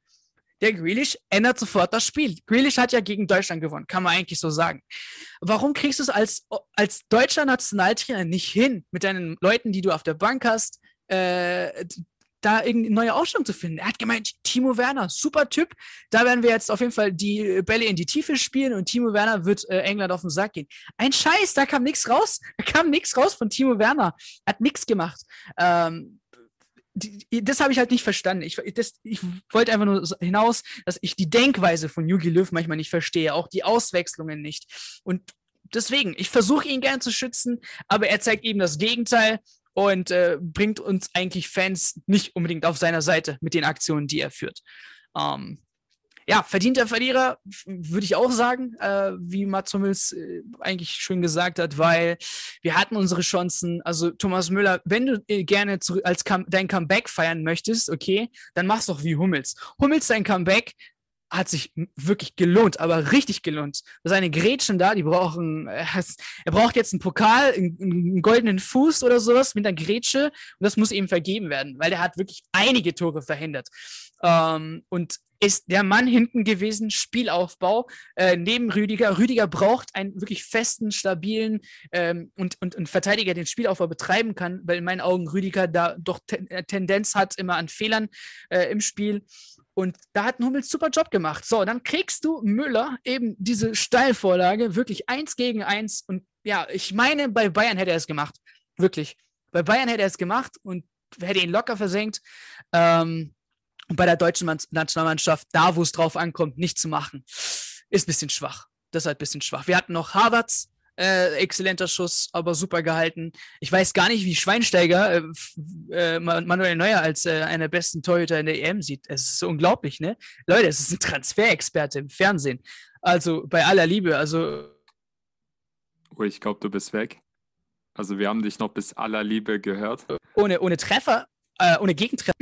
der Grealish ändert sofort das Spiel. Grealish hat ja gegen Deutschland gewonnen, kann man eigentlich so sagen. Warum kriegst du es als, als deutscher Nationaltrainer nicht hin, mit deinen Leuten, die du auf der Bank hast, äh, da irgendeine neue Ausstellung zu finden? Er hat gemeint, Timo Werner, super Typ. Da werden wir jetzt auf jeden Fall die Bälle in die Tiefe spielen und Timo Werner wird äh, England auf den Sack gehen. Ein Scheiß, da kam nichts raus. Da kam nichts raus von Timo Werner. Hat nichts gemacht. Ähm, das habe ich halt nicht verstanden. Ich, ich wollte einfach nur hinaus, dass ich die Denkweise von Yugi Löw manchmal nicht verstehe, auch die Auswechslungen nicht. Und deswegen, ich versuche ihn gern zu schützen, aber er zeigt eben das Gegenteil und äh, bringt uns eigentlich Fans nicht unbedingt auf seiner Seite mit den Aktionen, die er führt. Ähm, ja, verdienter Verlierer, würde ich auch sagen, äh, wie Mats Hummels äh, eigentlich schön gesagt hat, weil wir hatten unsere Chancen. Also Thomas Müller, wenn du äh, gerne zu, als Come dein Comeback feiern möchtest, okay, dann mach's doch wie Hummels. Hummels sein Comeback hat sich wirklich gelohnt, aber richtig gelohnt. Seine Grätschen da, die brauchen, äh, er braucht jetzt einen Pokal, einen, einen, goldenen Fuß oder sowas mit einer Grätsche und das muss ihm vergeben werden, weil er hat wirklich einige Tore verhindert. Ähm, und ist der Mann hinten gewesen, Spielaufbau äh, neben Rüdiger. Rüdiger braucht einen wirklich festen, stabilen ähm, und, und, und Verteidiger, den Spielaufbau betreiben kann, weil in meinen Augen Rüdiger da doch ten äh, Tendenz hat immer an Fehlern äh, im Spiel. Und da hat ein Hummels super Job gemacht. So, dann kriegst du Müller eben diese Steilvorlage, wirklich eins gegen eins. Und ja, ich meine, bei Bayern hätte er es gemacht. Wirklich. Bei Bayern hätte er es gemacht und hätte ihn locker versenkt. Ähm, und bei der deutschen Nationalmannschaft, da wo es drauf ankommt, nicht zu machen, ist ein bisschen schwach. Das ist halt ein bisschen schwach. Wir hatten noch Harvards, äh, exzellenter Schuss, aber super gehalten. Ich weiß gar nicht, wie Schweinsteiger äh, äh, Manuel Neuer als äh, einer der besten Torhüter in der EM sieht. Es ist unglaublich, ne? Leute, es ist ein Transferexperte im Fernsehen. Also bei aller Liebe, also. Oh, ich glaube, du bist weg. Also wir haben dich noch bis aller Liebe gehört. Ohne, ohne Treffer, äh, ohne Gegentreffer.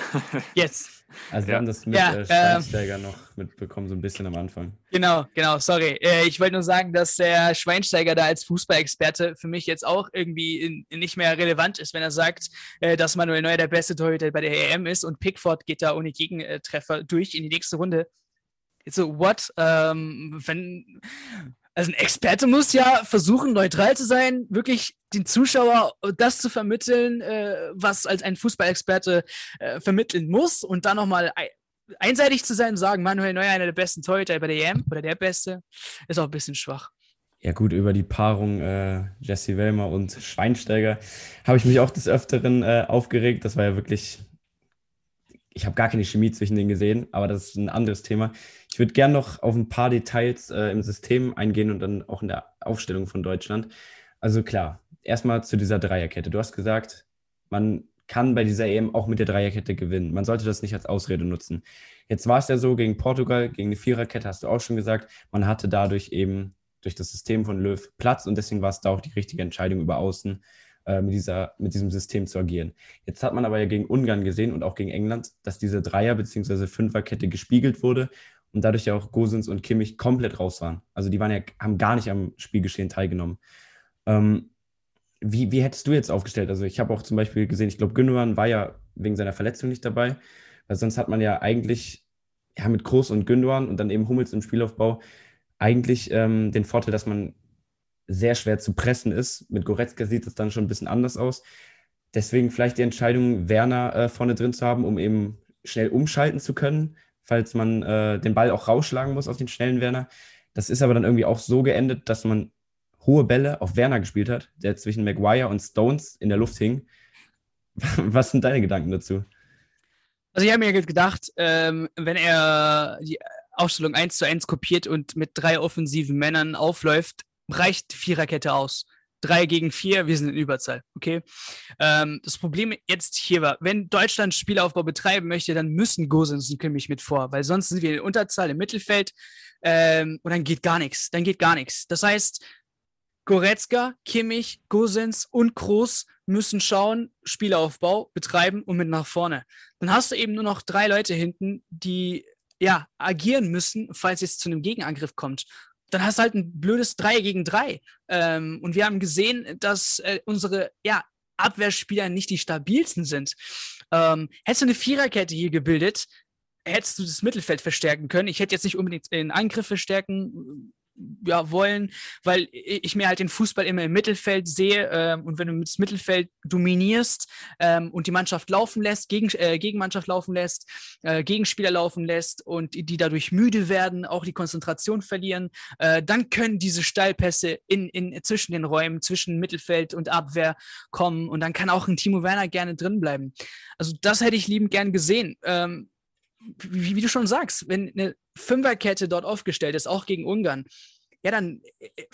Yes. Also wir ja. haben das mit ja, äh, Schweinsteiger ähm, noch mitbekommen, so ein bisschen am Anfang. Genau, genau, sorry. Äh, ich wollte nur sagen, dass der Schweinsteiger da als Fußballexperte für mich jetzt auch irgendwie in, in nicht mehr relevant ist, wenn er sagt, äh, dass Manuel Neuer der beste Torhüter bei der EM ist und Pickford geht da ohne Gegentreffer durch in die nächste Runde. So, what? Ähm, wenn, also ein Experte muss ja versuchen, neutral zu sein, wirklich den Zuschauer das zu vermitteln, äh, was als ein Fußballexperte äh, vermitteln muss und dann nochmal einseitig zu sein und sagen, Manuel Neuer einer der besten Torhüter bei der EM oder der Beste, ist auch ein bisschen schwach. Ja gut, über die Paarung äh, Jesse Wellmer und Schweinsteiger habe ich mich auch des Öfteren äh, aufgeregt. Das war ja wirklich ich habe gar keine Chemie zwischen denen gesehen, aber das ist ein anderes Thema. Ich würde gerne noch auf ein paar Details äh, im System eingehen und dann auch in der Aufstellung von Deutschland. Also klar, erstmal zu dieser Dreierkette. Du hast gesagt, man kann bei dieser EM auch mit der Dreierkette gewinnen. Man sollte das nicht als Ausrede nutzen. Jetzt war es ja so, gegen Portugal, gegen eine Viererkette hast du auch schon gesagt, man hatte dadurch eben durch das System von Löw Platz und deswegen war es da auch die richtige Entscheidung über Außen äh, mit, dieser, mit diesem System zu agieren. Jetzt hat man aber ja gegen Ungarn gesehen und auch gegen England, dass diese Dreier- bzw. Fünferkette gespiegelt wurde und dadurch ja auch Gosens und Kimmich komplett raus waren. Also die waren ja, haben gar nicht am Spielgeschehen teilgenommen. Ähm, wie, wie hättest du jetzt aufgestellt? Also ich habe auch zum Beispiel gesehen, ich glaube, Gündogan war ja wegen seiner Verletzung nicht dabei, weil sonst hat man ja eigentlich ja, mit Groß und Gündogan und dann eben Hummels im Spielaufbau eigentlich ähm, den Vorteil, dass man sehr schwer zu pressen ist. Mit Goretzka sieht es dann schon ein bisschen anders aus. Deswegen vielleicht die Entscheidung, Werner äh, vorne drin zu haben, um eben schnell umschalten zu können, falls man äh, den Ball auch rausschlagen muss auf den schnellen Werner. Das ist aber dann irgendwie auch so geendet, dass man hohe Bälle auf Werner gespielt hat, der zwischen Maguire und Stones in der Luft hing. Was sind deine Gedanken dazu? Also ich habe mir gedacht, ähm, wenn er die Aufstellung 1 zu 1 kopiert und mit drei offensiven Männern aufläuft, reicht Viererkette aus. Drei gegen vier, wir sind in Überzahl, okay? Ähm, das Problem jetzt hier war, wenn Deutschland Spielaufbau betreiben möchte, dann müssen Gosens und Kimmich mit vor, weil sonst sind wir in Unterzahl im Mittelfeld ähm, und dann geht gar nichts, dann geht gar nichts. Das heißt, Goretzka, Kimmich, Gosens und Kroos müssen schauen, Spielaufbau betreiben und mit nach vorne. Dann hast du eben nur noch drei Leute hinten, die ja agieren müssen, falls es zu einem Gegenangriff kommt. Dann hast du halt ein blödes 3 gegen 3. Ähm, und wir haben gesehen, dass äh, unsere ja, Abwehrspieler nicht die stabilsten sind. Ähm, hättest du eine Viererkette hier gebildet, hättest du das Mittelfeld verstärken können. Ich hätte jetzt nicht unbedingt den Angriff verstärken ja, wollen, weil ich mir halt den Fußball immer im Mittelfeld sehe ähm, und wenn du das Mittelfeld dominierst ähm, und die Mannschaft laufen lässt, gegen, äh, Gegenmannschaft laufen lässt, äh, Gegenspieler laufen lässt und die dadurch müde werden, auch die Konzentration verlieren, äh, dann können diese Steilpässe in, in, zwischen den Räumen, zwischen Mittelfeld und Abwehr kommen und dann kann auch ein Timo Werner gerne drin bleiben. Also das hätte ich liebend gern gesehen. Ähm, wie, wie, du schon sagst, wenn eine Fünferkette dort aufgestellt ist, auch gegen Ungarn, ja, dann äh,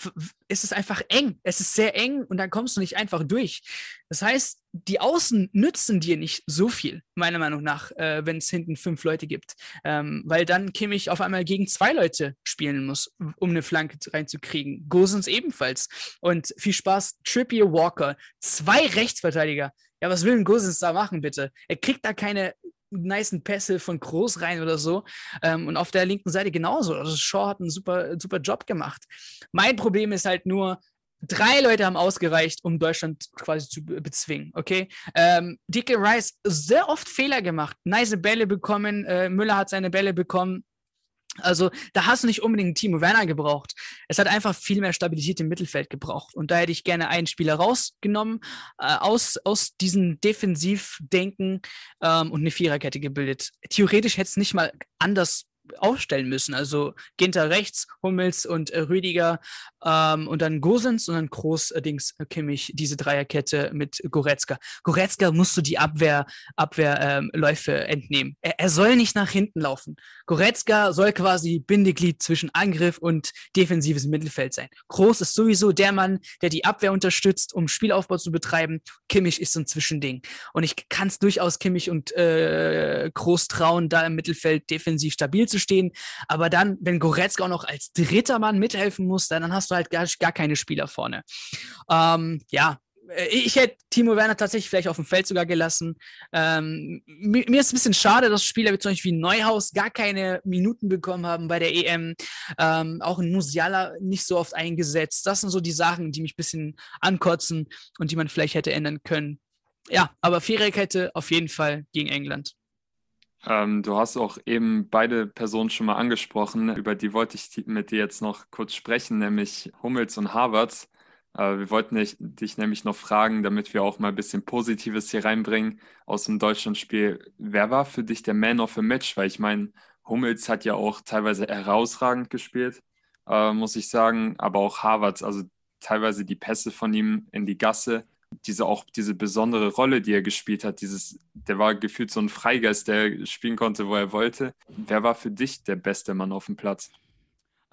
ist es einfach eng. Es ist sehr eng und dann kommst du nicht einfach durch. Das heißt, die Außen nützen dir nicht so viel, meiner Meinung nach, äh, wenn es hinten fünf Leute gibt. Ähm, weil dann Kimmich auf einmal gegen zwei Leute spielen muss, um eine Flanke reinzukriegen. Gosens ebenfalls. Und viel Spaß, Trippier Walker, zwei Rechtsverteidiger. Ja, was will ein Gosens da machen, bitte? Er kriegt da keine niceen Pässe von Groß rein oder so. Ähm, und auf der linken Seite genauso. Also Shaw hat einen super, super Job gemacht. Mein Problem ist halt nur, drei Leute haben ausgereicht, um Deutschland quasi zu bezwingen, okay? Ähm, Dicke Rice sehr oft Fehler gemacht, nice Bälle bekommen, äh, Müller hat seine Bälle bekommen, also da hast du nicht unbedingt Timo Werner gebraucht. Es hat einfach viel mehr Stabilität im Mittelfeld gebraucht. Und da hätte ich gerne einen Spieler rausgenommen, äh, aus, aus diesem Defensivdenken ähm, und eine Viererkette gebildet. Theoretisch hätte es nicht mal anders aufstellen müssen. Also Ginter rechts, Hummels und äh, Rüdiger ähm, und dann Gosens und dann Groß, äh, äh, Kimmich, diese Dreierkette mit Goretzka. Goretzka musst du die Abwehr, Abwehrläufe ähm, entnehmen. Er, er, soll nicht nach hinten laufen. Goretzka soll quasi Bindeglied zwischen Angriff und defensives Mittelfeld sein. Groß ist sowieso der Mann, der die Abwehr unterstützt, um Spielaufbau zu betreiben. Kimmich ist so ein Zwischending. Und ich kann es durchaus Kimmich und äh, Groß trauen, da im Mittelfeld defensiv stabil zu stehen. Aber dann, wenn Goretzka auch noch als dritter Mann mithelfen muss, dann hast du halt gar, gar keine Spieler vorne. Ähm, ja, äh, ich hätte Timo Werner tatsächlich vielleicht auf dem Feld sogar gelassen. Ähm, mir, ist ein bisschen schade, dass Spieler wie zum Beispiel Neuhaus gar keine Minuten bekommen haben bei der EM. Ähm, auch ein Musiala nicht so oft eingesetzt. Das sind so die Sachen, die mich ein bisschen ankotzen und die man vielleicht hätte ändern können. Ja, aber Viererkette auf jeden Fall gegen England. Ähm, du hast auch eben beide Personen schon mal angesprochen, über die wollte ich mit dir jetzt noch kurz sprechen, nämlich Hummels und Harvards. Äh, wir wollten dich, dich nämlich noch fragen, damit wir auch mal ein bisschen Positives hier reinbringen aus dem Deutschlandspiel. Wer war für dich der Man of the Match? Weil ich meine, Hummels hat ja auch teilweise herausragend gespielt, äh, muss ich sagen, aber auch Harvards, also teilweise die Pässe von ihm in die Gasse diese auch diese besondere Rolle, die er gespielt hat, dieses, der war gefühlt so ein Freigeist, der spielen konnte, wo er wollte. Wer war für dich der beste Mann auf dem Platz?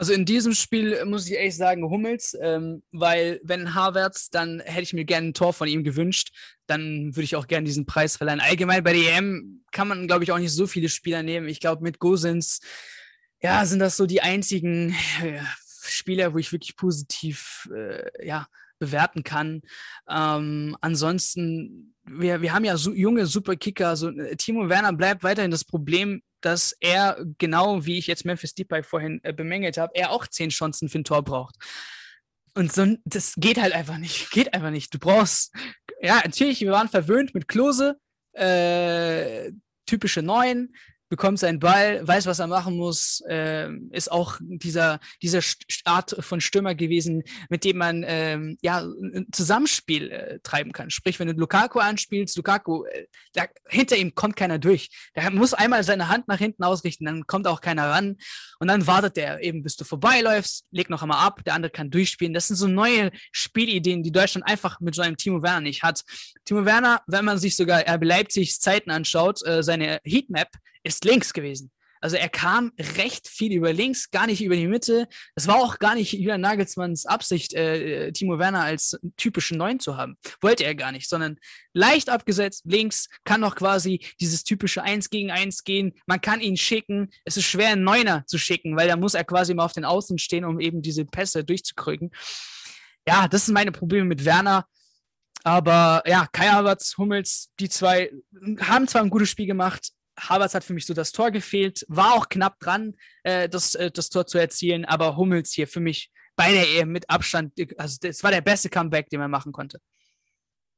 Also in diesem Spiel muss ich ehrlich sagen Hummels, ähm, weil wenn Havertz, dann hätte ich mir gerne ein Tor von ihm gewünscht. Dann würde ich auch gerne diesen Preis verleihen. Allgemein bei der EM kann man, glaube ich, auch nicht so viele Spieler nehmen. Ich glaube, mit Gosens, ja, sind das so die einzigen äh, Spieler, wo ich wirklich positiv, äh, ja, bewerten kann. Ähm, ansonsten, wir, wir haben ja so junge Superkicker. So, äh, Timo Werner bleibt weiterhin das Problem, dass er, genau wie ich jetzt Memphis Depay vorhin äh, bemängelt habe, er auch zehn Chancen für ein Tor braucht. Und so, das geht halt einfach nicht. Geht einfach nicht. Du brauchst, ja, natürlich, wir waren verwöhnt mit Klose, äh, typische Neun, bekommt seinen Ball, weiß, was er machen muss, äh, ist auch dieser, dieser Art von Stürmer gewesen, mit dem man ähm, ja ein Zusammenspiel äh, treiben kann. Sprich, wenn du Lukaku anspielst, Lukaku, äh, da, hinter ihm kommt keiner durch. Der muss einmal seine Hand nach hinten ausrichten, dann kommt auch keiner ran. Und dann wartet der eben, bis du vorbeiläufst, legt noch einmal ab, der andere kann durchspielen. Das sind so neue Spielideen, die Deutschland einfach mit so einem Timo Werner nicht hat. Timo Werner, wenn man sich sogar RB Leipzigs Zeiten anschaut, äh, seine Heatmap ist links gewesen. Also er kam recht viel über links, gar nicht über die Mitte. Es war auch gar nicht Julian Nagelsmanns Absicht, äh, äh, Timo Werner als typischen Neun zu haben. Wollte er gar nicht, sondern leicht abgesetzt, links, kann noch quasi dieses typische Eins gegen Eins gehen. Man kann ihn schicken. Es ist schwer, einen Neuner zu schicken, weil da muss er quasi mal auf den Außen stehen, um eben diese Pässe durchzukrücken. Ja, das sind meine Probleme mit Werner. Aber ja, Kai Havertz, Hummels, die zwei haben zwar ein gutes Spiel gemacht, Havertz hat für mich so das Tor gefehlt, war auch knapp dran, äh, das, äh, das Tor zu erzielen, aber Hummels hier für mich bei der EM mit Abstand, also das war der beste Comeback, den man machen konnte.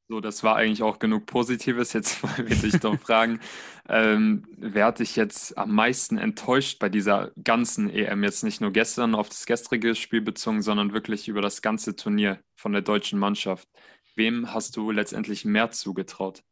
So, das war eigentlich auch genug Positives. Jetzt wir dich doch fragen, ähm, wer hat dich jetzt am meisten enttäuscht bei dieser ganzen EM? Jetzt nicht nur gestern auf das gestrige Spiel bezogen, sondern wirklich über das ganze Turnier von der deutschen Mannschaft. Wem hast du letztendlich mehr zugetraut?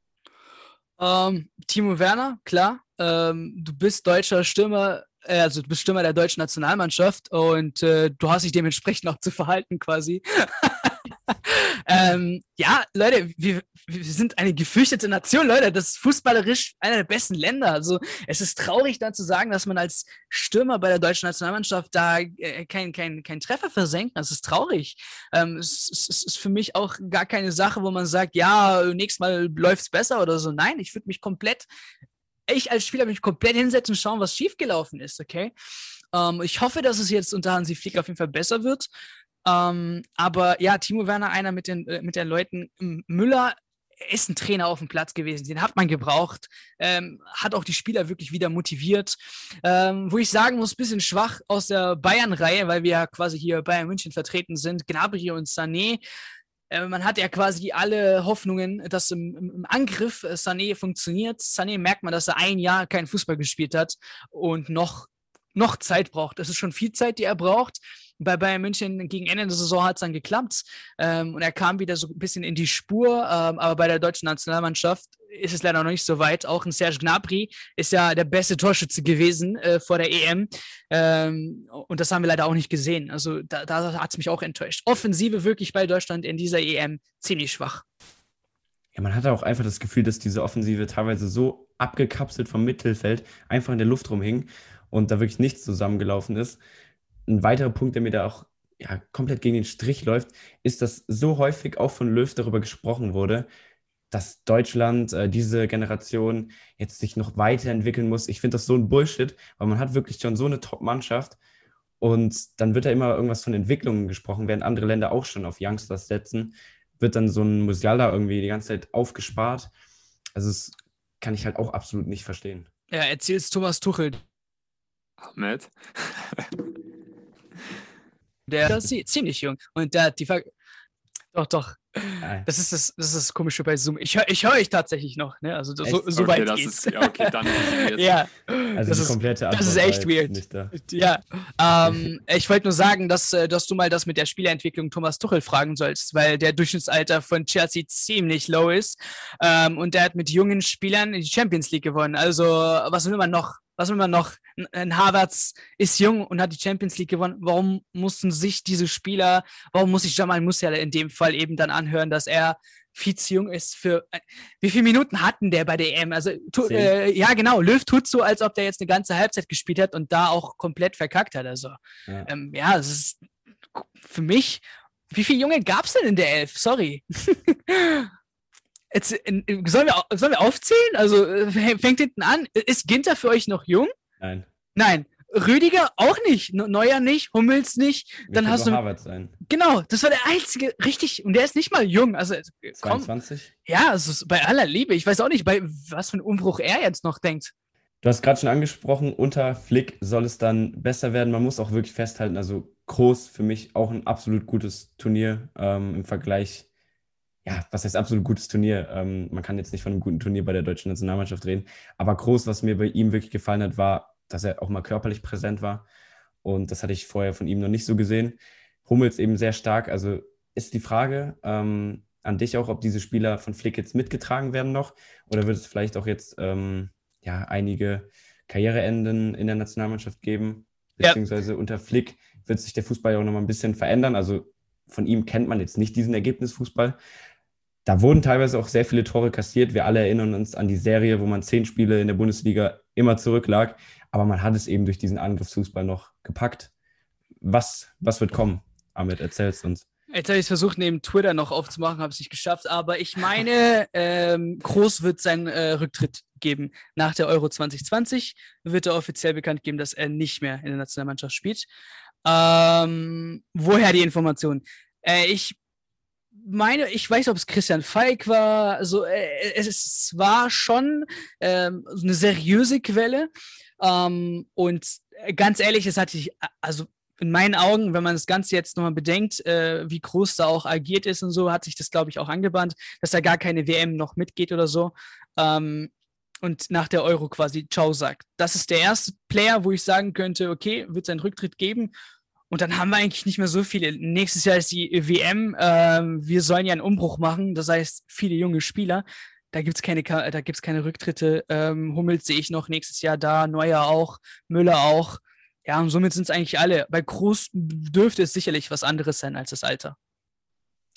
Ähm, Timo Werner, klar. Ähm, du bist deutscher Stürmer, äh, also du bist Stürmer der deutschen Nationalmannschaft und äh, du hast dich dementsprechend auch zu verhalten quasi. ähm, ja, Leute, wir, wir sind eine gefürchtete Nation, Leute. Das ist fußballerisch einer der besten Länder. Also es ist traurig, da zu sagen, dass man als Stürmer bei der deutschen Nationalmannschaft da äh, keinen kein, kein Treffer versenkt. Das ist traurig. Ähm, es, es, ist für mich auch gar keine Sache, wo man sagt, ja, nächstes Mal läuft es besser oder so. Nein, ich würde mich komplett, ich als Spieler mich komplett hinsetzen und schauen, was schiefgelaufen ist, okay? Ähm, ich hoffe, dass es jetzt unter Hansi Flick auf jeden Fall besser wird. Ähm, aber ja, Timo Werner, einer mit den, äh, mit den Leuten. Müller ist ein Trainer auf dem Platz gewesen, den hat man gebraucht, ähm, hat auch die Spieler wirklich wieder motiviert. Ähm, wo ich sagen muss, bisschen schwach aus der Bayern-Reihe, weil wir ja quasi hier Bayern München vertreten sind, Gnabry und Sané. Äh, man hat ja quasi alle Hoffnungen, dass im, im, Angriff Sané funktioniert. Sané merkt man, dass er ein Jahr keinen Fußball gespielt hat und noch, noch Zeit braucht. Es ist schon viel Zeit, die er braucht bei Bayern München gegen Ende der Saison hat es dann geklappt ähm, und er kam wieder so ein bisschen in die Spur, ähm, aber bei der deutschen Nationalmannschaft ist es leider noch nicht so weit. Auch ein Serge Gnabry ist ja der beste Torschütze gewesen äh, vor der EM ähm, und das haben wir leider auch nicht gesehen. Also da, da hat es mich auch enttäuscht. Offensive wirklich bei Deutschland in dieser EM ziemlich schwach. Ja, man hatte auch einfach das Gefühl, dass diese Offensive teilweise so abgekapselt vom Mittelfeld einfach in der Luft rumhing und da wirklich nichts zusammengelaufen ist ein weiterer Punkt, der mir da auch ja, komplett gegen den Strich läuft, ist, dass so häufig auch von Löw darüber gesprochen wurde, dass Deutschland, äh, diese Generation jetzt sich noch weiterentwickeln muss. Ich finde das so ein Bullshit, weil man hat wirklich schon so eine Top-Mannschaft und dann wird da immer irgendwas von Entwicklungen gesprochen, während andere Länder auch schon auf Youngsters setzen, wird dann so ein Musiala irgendwie die ganze Zeit aufgespart. Also das kann ich halt auch absolut nicht verstehen. Ja, erzählst Thomas Tuchel. Ahmed. Der ist ziemlich jung. Und der hat die Ver Doch, doch. Das ist das, das ist das Komische bei Zoom. Ich höre ich hör euch tatsächlich noch, ne? Also so, so okay, weit geht's. Ist, ja, okay, dann ja. Also das, ist, komplette das ist echt weird. Ja. Ähm, ich wollte nur sagen, dass, äh, dass du mal das mit der Spielentwicklung Thomas Tuchel fragen sollst, weil der Durchschnittsalter von Chelsea ziemlich low ist. Ähm, und der hat mit jungen Spielern die Champions League gewonnen. Also, was will man noch? Was man noch? Ein Havertz ist jung und hat die Champions League gewonnen. Warum mussten sich diese Spieler, warum muss sich Jamal Musiala in dem Fall eben dann anhören, dass er viel zu jung ist für. Äh, wie viele Minuten hatten der bei der EM? Also, tu, äh, ja, genau. Löw tut so, als ob der jetzt eine ganze Halbzeit gespielt hat und da auch komplett verkackt hat. Also, ja, ähm, ja es ist für mich. Wie viele Junge gab es denn in der Elf? Sorry. Jetzt, sollen, wir, sollen wir aufzählen? Also äh, fängt hinten an. Ist Ginter für euch noch jung? Nein. Nein. Rüdiger auch nicht. Neuer nicht. Hummels nicht. Dann hast du. Harvard sein. Genau, das war der einzige, richtig. Und der ist nicht mal jung. Also, komm. 22? Ja, also bei aller Liebe. Ich weiß auch nicht, bei was für ein Umbruch er jetzt noch denkt. Du hast gerade schon angesprochen, unter Flick soll es dann besser werden. Man muss auch wirklich festhalten, also Groß für mich auch ein absolut gutes Turnier ähm, im Vergleich ja, was heißt absolut gutes Turnier? Ähm, man kann jetzt nicht von einem guten Turnier bei der deutschen Nationalmannschaft reden. Aber groß, was mir bei ihm wirklich gefallen hat, war, dass er auch mal körperlich präsent war. Und das hatte ich vorher von ihm noch nicht so gesehen. Hummels eben sehr stark. Also ist die Frage ähm, an dich auch, ob diese Spieler von Flick jetzt mitgetragen werden noch oder wird es vielleicht auch jetzt ähm, ja, einige Karriereenden in der Nationalmannschaft geben? Beziehungsweise ja. unter Flick wird sich der Fußball ja auch noch mal ein bisschen verändern. Also von ihm kennt man jetzt nicht diesen Ergebnisfußball. Da wurden teilweise auch sehr viele Tore kassiert. Wir alle erinnern uns an die Serie, wo man zehn Spiele in der Bundesliga immer zurücklag. Aber man hat es eben durch diesen Angriffsfußball noch gepackt. Was, was wird kommen? Ahmed, erzähl's uns. Jetzt habe ich es versucht, neben Twitter noch aufzumachen, habe es nicht geschafft. Aber ich meine, ähm, Groß wird seinen äh, Rücktritt geben. Nach der Euro 2020 wird er offiziell bekannt geben, dass er nicht mehr in der Nationalmannschaft spielt. Ähm, woher die Information? Äh, ich meine, ich weiß, ob es Christian Falk war. Also äh, es war schon ähm, eine seriöse Quelle. Ähm, und ganz ehrlich, es hatte ich, also in meinen Augen, wenn man das Ganze jetzt nochmal bedenkt, äh, wie groß da auch agiert ist und so, hat sich das, glaube ich, auch angebahnt, dass da gar keine WM noch mitgeht oder so. Ähm, und nach der Euro quasi Ciao sagt. Das ist der erste Player, wo ich sagen könnte, okay, wird seinen Rücktritt geben. Und dann haben wir eigentlich nicht mehr so viele. Nächstes Jahr ist die WM. Ähm, wir sollen ja einen Umbruch machen. Das heißt, viele junge Spieler. Da gibt es keine, keine Rücktritte. Ähm, Hummels sehe ich noch nächstes Jahr da, Neuer auch, Müller auch. Ja, und somit sind es eigentlich alle. Bei Groß dürfte es sicherlich was anderes sein als das Alter.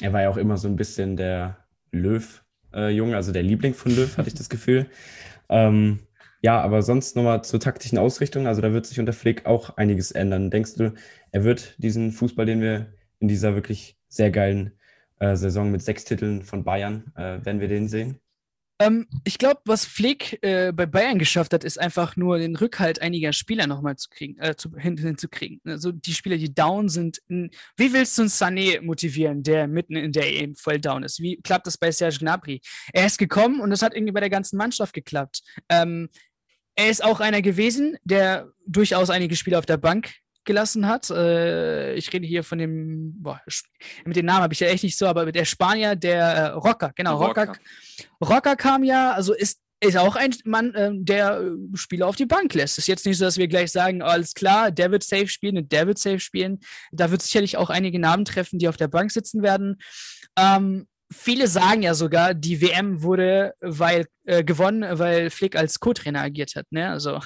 Er war ja auch immer so ein bisschen der Löw-Junge, äh, also der Liebling von Löw, hatte ich das Gefühl. Ähm, ja, aber sonst nochmal zur taktischen Ausrichtung. Also da wird sich unter Flick auch einiges ändern. Denkst du, er wird diesen Fußball, den wir in dieser wirklich sehr geilen äh, Saison mit sechs Titeln von Bayern, äh, werden wir den sehen? Ähm, ich glaube, was Flick äh, bei Bayern geschafft hat, ist einfach nur den Rückhalt einiger Spieler nochmal zu kriegen, äh, zu, hin, hinzukriegen. Also die Spieler, die down sind. Wie willst du einen Sané motivieren, der mitten in der EM voll down ist? Wie klappt das bei Serge Gnabry? Er ist gekommen und das hat irgendwie bei der ganzen Mannschaft geklappt. Ähm, er ist auch einer gewesen, der durchaus einige Spieler auf der Bank gelassen hat. Äh, ich rede hier von dem, boah, mit dem Namen habe ich ja echt nicht so, aber der Spanier, der äh, Rocker, genau, Rocker. Rocker. Rocker kam ja, also ist ist auch ein Mann, äh, der Spieler auf die Bank lässt. Es ist jetzt nicht so, dass wir gleich sagen, alles klar, der wird safe spielen und der wird safe spielen. Da wird sicherlich auch einige Namen treffen, die auf der Bank sitzen werden. Ähm, viele sagen ja sogar, die WM wurde weil, äh, gewonnen, weil Flick als Co-Trainer agiert hat. Ne? Also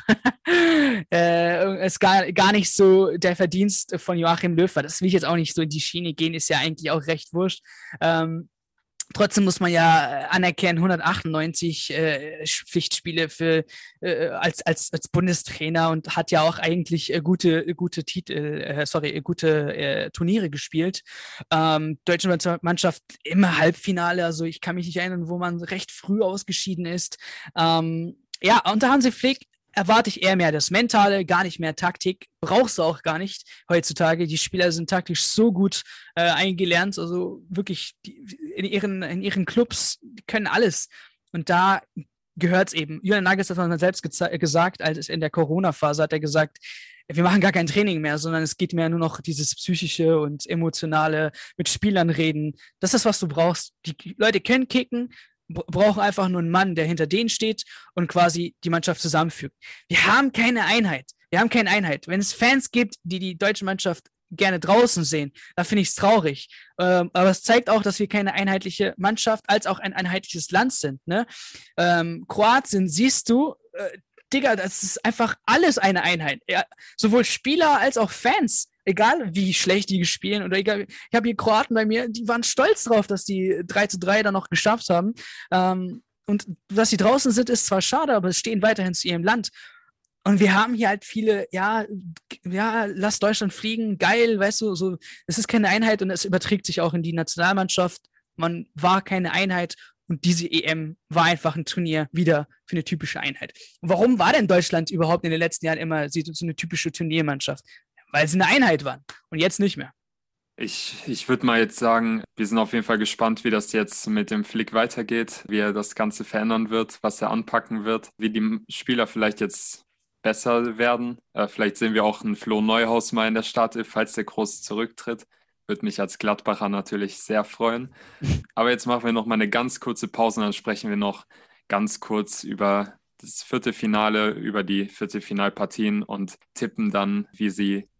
äh, ist gar, gar nicht so der Verdienst von Joachim Löw war. Das will ich jetzt auch nicht so in die Schiene gehen, ist ja eigentlich auch recht wurscht. Ähm, Trotzdem muss man ja äh, anerkennen, 198 äh, Pflichtspiele für, äh, als, als, als Bundestrainer und hat ja auch eigentlich äh, gute, gute Titel, äh, sorry, gute äh, Turniere gespielt. Ähm, deutsche Mannschaft immer Halbfinale, also ich kann mich nicht erinnern, wo man recht früh ausgeschieden ist. Ähm, ja, unter Hansi Flick erwarte ich eher mehr das Mentale, gar nicht mehr Taktik. Brauchst du auch gar nicht heutzutage. Die Spieler sind taktisch so gut äh, eingelernt, also wirklich die, in, ihren, in ihren Clubs, können alles. Und da gehört es eben. Julian Nagelsmann hat selbst gesagt, als in der Corona-Phase hat er gesagt, wir machen gar kein Training mehr, sondern es geht mehr nur noch dieses psychische und emotionale mit Spielern reden. Das ist, was du brauchst. Die Leute können kicken, brauchen einfach nur einen Mann, der hinter denen steht und quasi die Mannschaft zusammenfügt. Wir haben keine Einheit. Wir haben keine Einheit. Wenn es Fans gibt, die die deutsche Mannschaft gerne draußen sehen, da finde ich es traurig. Ähm, aber es zeigt auch, dass wir keine einheitliche Mannschaft als auch ein einheitliches Land sind. Ne? Ähm, Kroatien siehst du, äh, Digga, das ist einfach alles eine Einheit. Ja, sowohl Spieler als auch Fans egal wie schlecht die spielen oder egal, ich habe hier Kroaten bei mir, die waren stolz drauf, dass die 3 zu 3 dann noch geschafft haben. Ähm, und dass sie draußen sind, ist zwar schade, aber es stehen weiterhin zu ihrem Land. Und wir haben hier halt viele, ja, ja, lass Deutschland fliegen, geil, weißt du, so, es ist keine Einheit und es überträgt sich auch in die Nationalmannschaft. Man war keine Einheit und diese EM war einfach ein Turnier wieder für eine typische Einheit. Und warum war denn Deutschland überhaupt in den letzten Jahren immer so eine typische Turniermannschaft? Weil sie eine Einheit waren und jetzt nicht mehr. Ich, ich würde mal jetzt sagen, wir sind auf jeden Fall gespannt, wie das jetzt mit dem Flick weitergeht, wie er das Ganze verändern wird, was er anpacken wird, wie die Spieler vielleicht jetzt besser werden. Äh, vielleicht sehen wir auch einen Flo Neuhaus mal in der Startelf, falls der Groß zurücktritt. Würde mich als Gladbacher natürlich sehr freuen. Aber jetzt machen wir noch mal eine ganz kurze Pause und dann sprechen wir noch ganz kurz über das vierte Finale, über die vierte Finalpartien und tippen dann, wie sie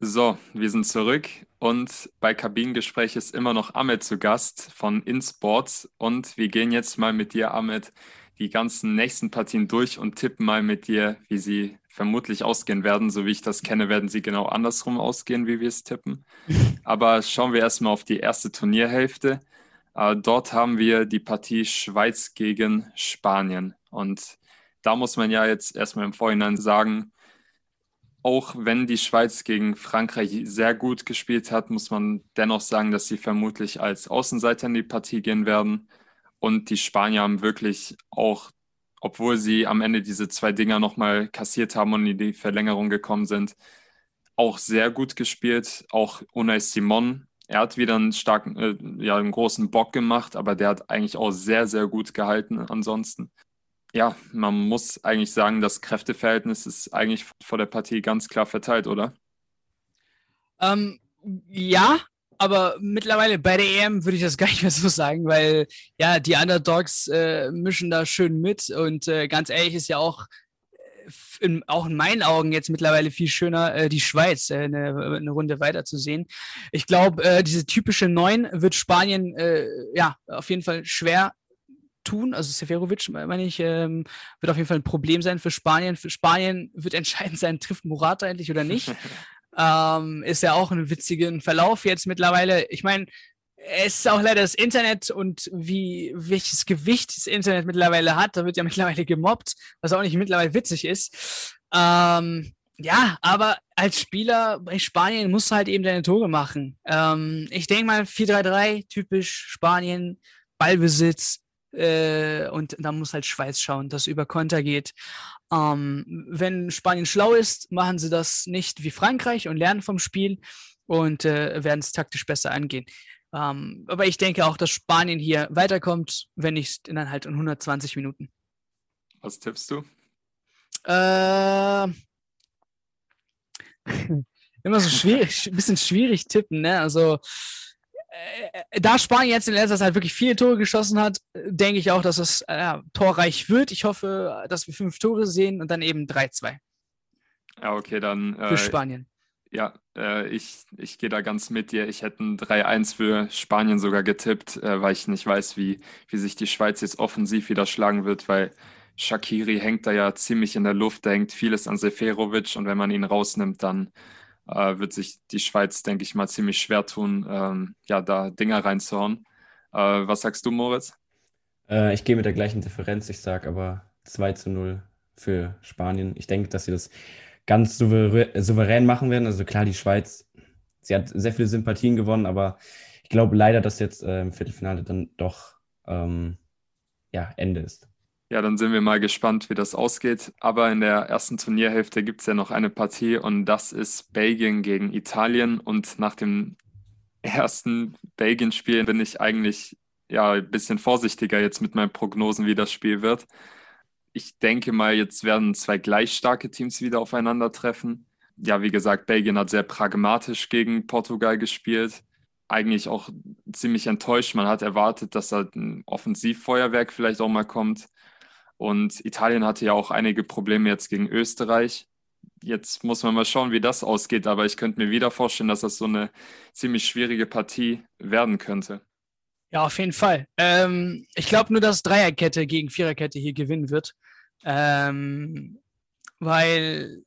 So, wir sind zurück und bei Kabinengespräch ist immer noch Ahmed zu Gast von InSports und wir gehen jetzt mal mit dir, Ahmed, die ganzen nächsten Partien durch und tippen mal mit dir, wie sie vermutlich ausgehen werden. So wie ich das kenne, werden sie genau andersrum ausgehen, wie wir es tippen. Aber schauen wir erstmal auf die erste Turnierhälfte. Äh, dort haben wir die Partie Schweiz gegen Spanien und da muss man ja jetzt erstmal im Vorhinein sagen, auch wenn die Schweiz gegen Frankreich sehr gut gespielt hat, muss man dennoch sagen, dass sie vermutlich als Außenseiter in die Partie gehen werden. Und die Spanier haben wirklich auch, obwohl sie am Ende diese zwei Dinger nochmal kassiert haben und in die Verlängerung gekommen sind, auch sehr gut gespielt. Auch Unai Simon, er hat wieder einen starken, äh, ja, einen großen Bock gemacht, aber der hat eigentlich auch sehr, sehr gut gehalten ansonsten ja, man muss eigentlich sagen, das Kräfteverhältnis ist eigentlich vor der Partie ganz klar verteilt, oder? Ähm, ja, aber mittlerweile bei der EM würde ich das gar nicht mehr so sagen, weil ja, die Underdogs äh, mischen da schön mit und äh, ganz ehrlich ist ja auch äh, in, auch in meinen Augen jetzt mittlerweile viel schöner, äh, die Schweiz äh, eine, eine, Runde weiter zu sehen. Ich glaube, äh, diese typische Neun wird Spanien äh, ja auf jeden Fall schwer tun. Also Seferovic, meine ich, ähm, wird auf jeden Fall ein Problem sein für Spanien. Für Spanien wird entscheidend sein, trifft Morata endlich oder nicht. ähm, ist ja auch ein witzigen Verlauf jetzt mittlerweile. Ich meine, es ist auch leider das Internet und wie welches Gewicht das Internet mittlerweile hat. Da wird ja mittlerweile gemobbt, was auch nicht mittlerweile witzig ist. Ähm, ja, aber als Spieler bei Spanien musst du halt eben deine Tore machen. Ähm, ich denke mal 4-3-3, typisch Spanien, Ballbesitz, äh, und da muss halt Schweiz schauen, dass über Konter geht. Ähm, wenn Spanien schlau ist, machen sie das nicht wie Frankreich und lernen vom Spiel und äh, werden es taktisch besser angehen. Ähm, aber ich denke auch, dass Spanien hier weiterkommt, wenn nicht in halt in 120 Minuten. Was tippst du? Äh, immer so schwierig, ein bisschen schwierig tippen, ne? Also da Spanien jetzt in letzter Zeit wirklich viele Tore geschossen hat, denke ich auch, dass es äh, torreich wird. Ich hoffe, dass wir fünf Tore sehen und dann eben 3-2. Ja, okay, dann. Äh, für Spanien. Ja, äh, ich, ich gehe da ganz mit dir. Ich hätte ein 3-1 für Spanien sogar getippt, äh, weil ich nicht weiß, wie, wie sich die Schweiz jetzt offensiv wieder schlagen wird, weil Shakiri hängt da ja ziemlich in der Luft, da hängt vieles an Seferovic und wenn man ihn rausnimmt, dann äh, wird sich die Schweiz, denke ich mal, ziemlich schwer tun, ähm, ja, da Dinger reinzuhauen. Äh, was sagst du, Moritz? Äh, ich gehe mit der gleichen Differenz. Ich sage aber 2 zu 0 für Spanien. Ich denke, dass sie das ganz souverän, machen werden. Also klar, die Schweiz, sie hat sehr viele Sympathien gewonnen, aber ich glaube leider, dass jetzt äh, im Viertelfinale dann doch ähm, ja, Ende ist. Ja, dann sind wir mal gespannt, wie das ausgeht. Aber in der ersten Turnierhälfte gibt es ja noch eine Partie und das ist Belgien gegen Italien. Und nach dem ersten Belgien-Spiel bin ich eigentlich ja ein bisschen vorsichtiger jetzt mit meinen Prognosen, wie das Spiel wird. Ich denke mal, jetzt werden zwei gleich starke Teams wieder aufeinandertreffen. Ja, wie gesagt, Belgien hat sehr pragmatisch gegen Portugal gespielt. Eigentlich auch ziemlich enttäuscht. Man hat erwartet, dass da ein Offensivfeuerwerk vielleicht auch mal kommt. Und Italien hatte ja auch einige Probleme jetzt gegen Österreich. Jetzt muss man mal schauen, wie das ausgeht. Aber ich könnte mir wieder vorstellen, dass das so eine ziemlich schwierige Partie werden könnte. Ja, auf jeden Fall. Ähm, ich glaube nur, dass Dreierkette gegen Viererkette hier gewinnen wird. Ähm, weil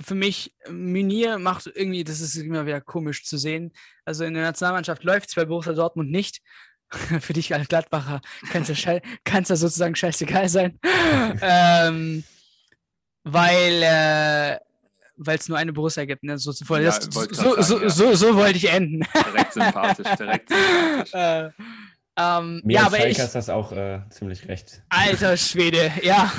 für mich, Minier macht irgendwie, das ist immer wieder komisch zu sehen. Also in der Nationalmannschaft läuft es bei Borussia Dortmund nicht. für dich als Gladbacher kann es ja, ja sozusagen scheißegal sein. ähm, weil äh, es nur eine Borussia gibt. Ne? So, so, ja, so, sagen, so, ja. so, wollte ich enden. Direkt sympathisch, direkt sympathisch. äh, Ähm, Mir ja, aber ich, ist das auch äh, ziemlich recht. alter Schwede, ja.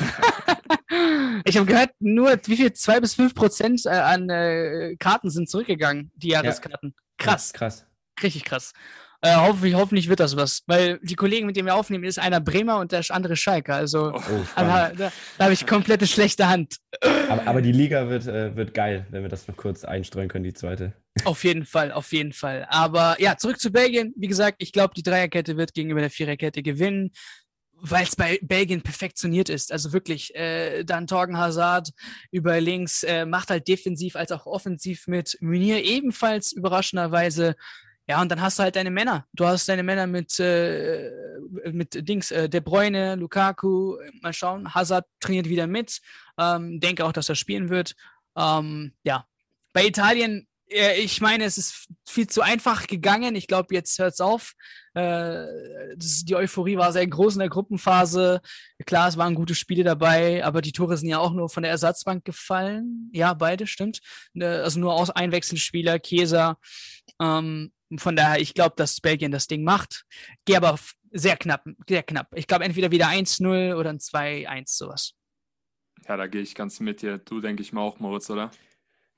ich habe gehört, nur wie viel, zwei bis fünf Prozent äh, an äh, Karten sind zurückgegangen, die Jahreskarten. Krass, Ja, krass. richtig krass. Äh, hoffentlich, hoffentlich wird das was, weil die Kollegen, mit denen wir aufnehmen, ist einer Bremer und der andere Schalker. Also Oh. Aber, da, da habe ich komplette schlechte Hand. aber, aber die Liga wird, äh, wird geil, wenn wir das noch kurz einstreuen können, die zweite. Auf jeden Fall, auf jeden Fall. Aber ja, zurück zu Belgien. Wie gesagt, ich glaube, die Dreierkette wird gegenüber der Viererkette gewinnen, weil es bei Belgien perfektioniert ist. Also wirklich, äh, dann Torgen Hazard über links äh, macht halt defensiv als auch offensiv mit. Munir ebenfalls überraschenderweise. Ja, und dann hast du halt deine Männer. Du hast deine Männer mit, äh, mit Dings, äh, De Bruyne, Lukaku. Mal schauen. Hazard trainiert wieder mit. Ähm, denke auch, dass er spielen wird. Ähm, ja, bei Italien äh, ich meine, es ist viel zu einfach gegangen. Ich glaube, jetzt hört es auf. Äh, das, die Euphorie war sehr groß in der Gruppenphase. Klar, es waren gute Spiele dabei, aber die Tore sind ja auch nur von der Ersatzbank gefallen. Ja, beide, stimmt. Ne, Also nur aus Einwechselspieler, Chiesa. Ähm, von daher, ich glaube, dass Belgien das Ding macht. Gehe aber sehr knapp, sehr knapp. Ich glaube, entweder wieder 1-0 oder ein 2-1, sowas. Ja, da gehe ich ganz mit dir. Du, denke ich mal auch, Moritz, oder?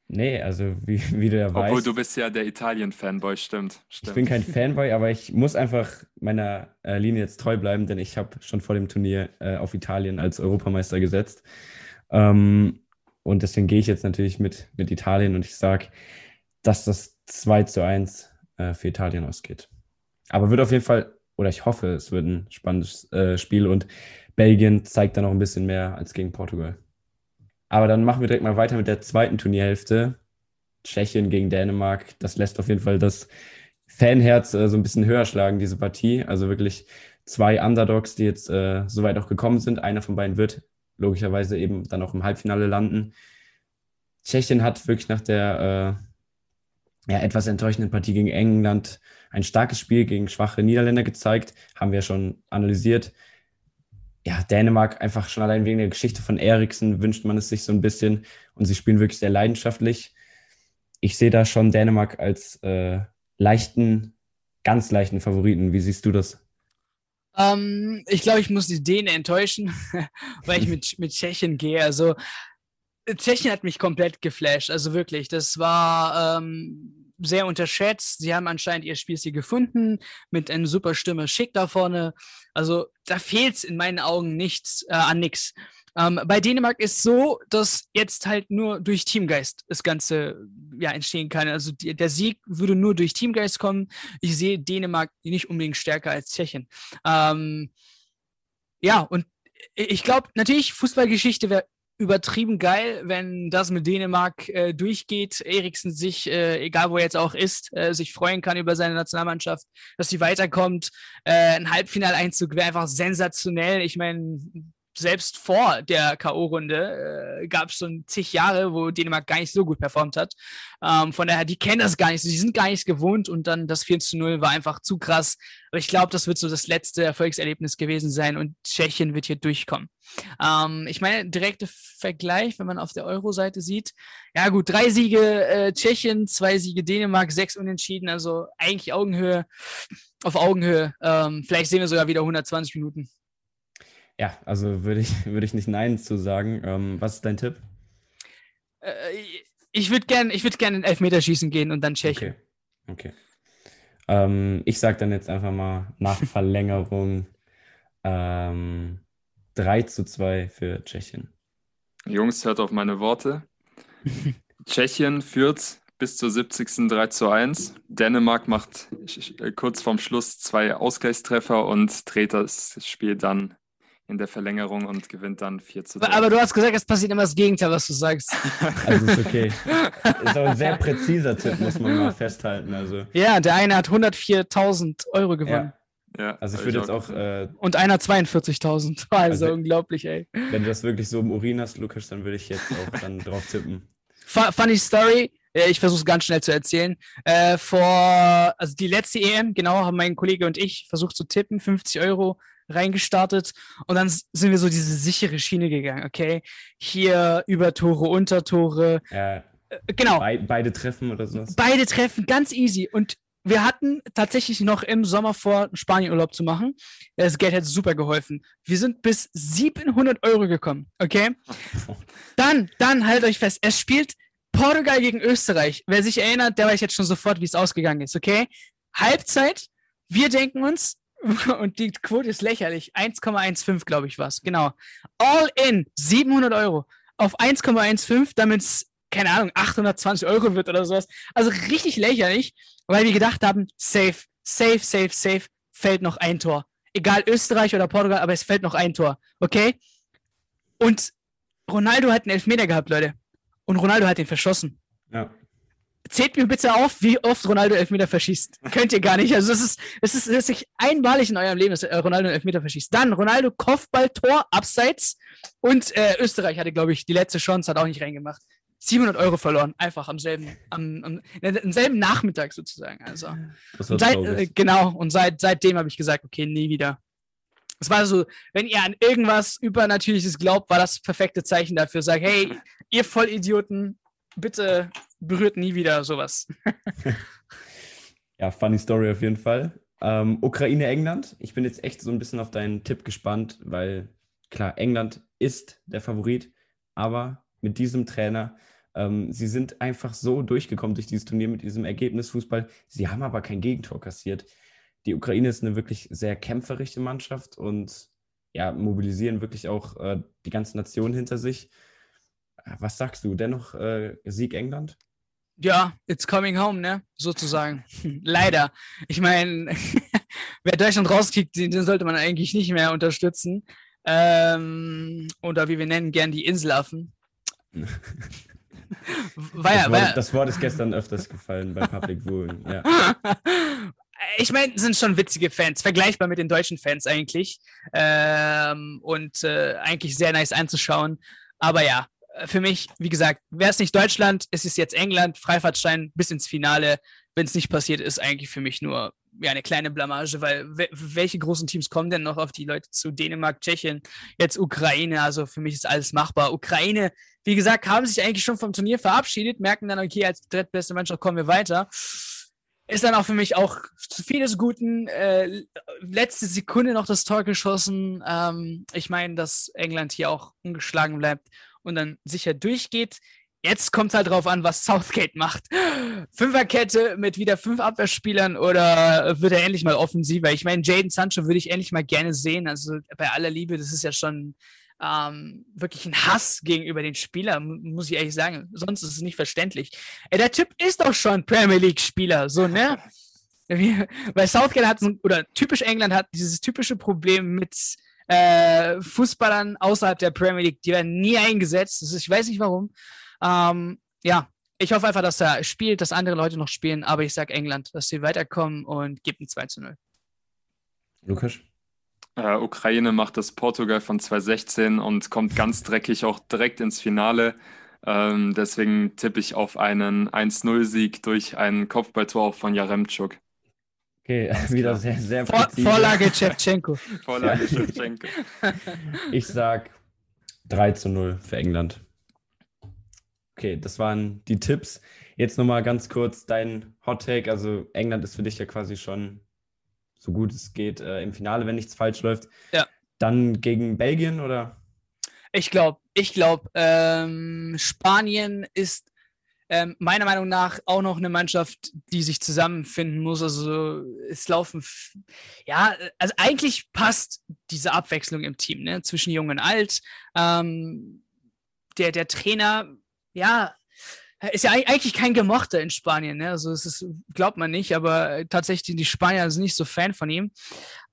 Nee, also wie, wie du ja Obwohl weißt, du bist ja der Italien-Fanboy, stimmt. ich stimmt. bin kein Fanboy, aber ich muss einfach meiner äh, Linie jetzt treu bleiben, denn ich habe schon vor dem Turnier äh, auf Italien als Europameister gesetzt. Ähm, und deswegen gehe ich jetzt natürlich mit, mit Italien und ich sage, dass das 2 zu 1 äh, für Italien ausgeht. Aber wird auf jeden Fall, oder ich hoffe, es wird ein spannendes äh, Spiel und Belgien zeigt da noch ein bisschen mehr als gegen Portugal. Aber dann machen wir direkt mal weiter mit der zweiten Turnierhälfte. Tschechien gegen Dänemark. Das lässt auf jeden Fall das Fanherz äh, so ein bisschen höher schlagen, diese Partie. Also wirklich zwei Underdogs, die jetzt äh, so weit auch gekommen sind. Einer von beiden wird logischerweise eben dann auch im Halbfinale landen. Tschechien hat wirklich nach der äh, ja, etwas enttäuschenden Partie gegen England ein starkes Spiel gegen schwache Niederländer gezeigt. Haben wir schon analysiert. Ja, Dänemark einfach schon allein wegen der Geschichte von Eriksen wünscht man es sich so ein bisschen. Und sie spielen wirklich sehr leidenschaftlich. Ich sehe da schon Dänemark als äh, leichten, ganz leichten Favoriten. Wie siehst du das? Ähm, ich glaube, ich muss die Dänen enttäuschen, weil ich mit, mit Tschechien gehe. Also, Tschechien hat mich komplett geflasht. Also wirklich, das war ähm, sehr unterschätzt. Sie haben anscheinend ihr Spielstil gefunden mit einem super Stürmer Schick da vorne. Also, da fehlt es in meinen Augen nichts äh, an nichts. Ähm, bei Dänemark ist so, dass jetzt halt nur durch Teamgeist das Ganze ja, entstehen kann. Also die, der Sieg würde nur durch Teamgeist kommen. Ich sehe Dänemark nicht unbedingt stärker als Tschechien. Ähm, ja, und ich glaube, natürlich, Fußballgeschichte wäre übertrieben geil, wenn das mit Dänemark äh, durchgeht. Eriksen sich, äh, egal wo er jetzt auch ist, äh, sich freuen kann über seine Nationalmannschaft, dass sie weiterkommt. Äh, ein Halbfinaleinzug wäre einfach sensationell. Ich meine, selbst vor der K.O.-Runde äh, gab es schon zig Jahre, wo Dänemark gar nicht so gut performt hat. Ähm, von daher, die kennen das gar nicht, die sind gar nicht gewohnt und dann das 4 zu 0 war einfach zu krass. Aber ich glaube, das wird so das letzte Erfolgserlebnis gewesen sein und Tschechien wird hier durchkommen. Ähm, ich meine, direkter Vergleich, wenn man auf der Euro-Seite sieht, ja gut, drei Siege äh, Tschechien, zwei Siege Dänemark, sechs Unentschieden, also eigentlich Augenhöhe, auf Augenhöhe. Ähm, vielleicht sehen wir sogar wieder 120 Minuten. Ja, also würde ich, würde ich nicht Nein zu sagen. Ähm, was ist dein Tipp? Äh, ich würde gerne ich würd gern in Elfmeterschießen gehen und dann Tschechien. Okay. okay. Ähm, ich sage dann jetzt einfach mal nach Verlängerung ähm, 3 zu 2 für Tschechien. Jungs, hört auf meine Worte. Tschechien führt bis zur 70. 3 zu 1. Dänemark macht äh, kurz vorm Schluss zwei Ausgleichstreffer und dreht das Spiel dann in der Verlängerung und gewinnt dann 4 zu 3. Aber du hast gesagt, es passiert immer das Gegenteil, was du sagst. Also ist okay. ist auch ein sehr präziser Tipp, muss man mal festhalten. Also, ja, der eine hat 104.000 Euro gewonnen. ja. ja, Also ich würde jetzt auch, äh, Und einer 42.000. Also, Also- unglaublich, ey. wenn du das wirklich so im Urin hast, Lukas, dann würde ich jetzt auch dann drauf tippen. Fu- Funny Story. äh, Ich versuche es ganz schnell zu erzählen. Äh, vor, also die letzte EM, genau, haben mein Kollege und ich versucht zu tippen, 50 Euro reingestartet und dann sind wir so diese sichere Schiene gegangen, okay? Hier Übertore, Untertore, Ja, äh, genau. bei, beide treffen oder sowas. Beide treffen ganz easy und wir hatten tatsächlich noch im Sommer vor, Spanienurlaub zu machen. Das Geld hätte super geholfen. Wir sind bis 700 Euro gekommen, okay? Dann, dann haltet euch fest, es spielt Portugal gegen Österreich. Wer sich erinnert, der weiß jetzt schon sofort, wie es ausgegangen ist, okay? Halbzeit, wir denken uns, und die Quote ist lächerlich, 1,15 glaube ich was, genau. All in, 700 Euro auf 1,15, damit es, keine Ahnung, 820 Euro wird oder sowas. Also richtig lächerlich, weil wir gedacht haben, safe, safe, safe, safe, fällt noch ein Tor. Egal Österreich oder Portugal, aber es fällt noch ein Tor, okay? Und Ronaldo hat einen Elfmeter gehabt, Leute. Und Ronaldo hat den verschossen. Ja. Zählt mir bitte auf, wie oft Ronaldo Elfmeter verschießt. Könnt ihr gar nicht. Also es ist, es ist, es ist einmalig in eurem Leben, dass äh, Ronaldo Elfmeter verschießt. Dann Ronaldo Kopfball, Tor, Abseits. Und äh, Österreich hatte, glaube ich, die letzte Chance, hat auch nicht reingemacht. 700 Euro verloren, einfach am selben, am, am, am selben Nachmittag sozusagen. Also, Das und seit, äh, genau, und seit, seitdem habe ich gesagt, okay, nie wieder. Es war so, wenn ihr an irgendwas Übernatürliches glaubt, war das perfekte Zeichen dafür. Sag, hey, ihr Vollidioten, bitte berührt nie wieder sowas. Ja, funny Story auf jeden Fall. Ähm, Ukraine, England. Ich bin jetzt echt so ein bisschen auf deinen Tipp gespannt, weil klar, England ist der Favorit, aber mit diesem Trainer, ähm, sie sind einfach so durchgekommen durch dieses Turnier mit diesem Ergebnis Fußball. Sie haben aber kein Gegentor kassiert. Die Ukraine ist eine wirklich sehr kämpferische Mannschaft und ja, mobilisieren wirklich auch äh, die ganze Nation hinter sich. Äh, Was sagst du? Dennoch äh, Sieg England? Ja, it's coming home, ne? Sozusagen. Leider. Ich meine, wer Deutschland rauskickt, den, den sollte man eigentlich nicht mehr unterstützen. Ähm, oder wie wir nennen, gern die Inselaffen. War ja, das, war Wort, ja, das Wort ist gestern öfters gefallen bei Public Viewing. Ja. ich meine, sind schon witzige Fans, vergleichbar mit den deutschen Fans eigentlich. Ähm, und äh, eigentlich sehr nice anzuschauen. Aber ja, für mich, wie gesagt, wäre es nicht Deutschland, es ist jetzt England, Freifahrtschein bis ins Finale. Wenn es nicht passiert, ist eigentlich für mich nur ja, eine kleine Blamage, weil we welche großen Teams kommen denn noch auf die Leute zu? Dänemark, Tschechien, jetzt Ukraine, also für mich ist alles machbar. Ukraine, wie gesagt, haben sich eigentlich schon vom Turnier verabschiedet, merken dann, okay, als drittbeste Mannschaft kommen wir weiter. Ist dann auch für mich auch zu viel des Guten. Äh, letzte Sekunde noch das Tor geschossen. Ähm, ich meine, dass England hier auch ungeschlagen bleibt und dann sicher durchgeht. Jetzt kommt halt drauf an, was Southgate macht. Fünferkette mit wieder fünf Abwehrspielern oder wird er endlich mal offensiver? Ich meine, Jaden Sancho würde ich endlich mal gerne sehen. Also bei aller Liebe, das ist ja schon ähm, wirklich ein Hass gegenüber den Spielern, muss ich ehrlich sagen. Sonst ist es nicht verständlich. Ey, der Typ ist doch schon Premier League-Spieler, so, ne? Weil Southgate hat, oder typisch England hat dieses typische Problem mit äh, Fußballern außerhalb der Premier League, die werden nie eingesetzt. Das ist, ich weiß nicht warum. Ähm, ja, ich hoffe einfach, dass er spielt, dass andere Leute noch spielen, aber ich sage England, dass sie weiterkommen und gibt ein 2 zu 0. Lukas? Äh, Ukraine macht das Portugal von 2016 und kommt ganz dreckig auch direkt ins Finale. Ähm, deswegen tippe ich auf einen 1-0-Sieg durch ein Kopfballtor auch von Jaremczuk. Okay, wieder sehr, sehr Vor, präzise. Vorlage Chevchenko. Vorlage Shevchenko. Ich sag 3 zu 0 für England. Okay, das waren die Tipps. Jetzt nochmal ganz kurz dein Hot Take. Also England ist für dich ja quasi schon so gut es geht äh, im Finale, wenn nichts falsch läuft. Ja. Dann gegen Belgien oder? Ich glaube, ich glaube, ähm, Spanien ist ähm, meiner Meinung nach auch noch eine Mannschaft, die sich zusammenfinden muss. Also es laufen, ja, also eigentlich passt diese Abwechslung im Team, ne, zwischen Jung und Alt. Ähm, der, der Trainer, ja, ist ja eig- eigentlich kein Gemochter in Spanien, ne? Also es ist, glaubt man nicht, aber tatsächlich die Spanier sind nicht so Fan von ihm.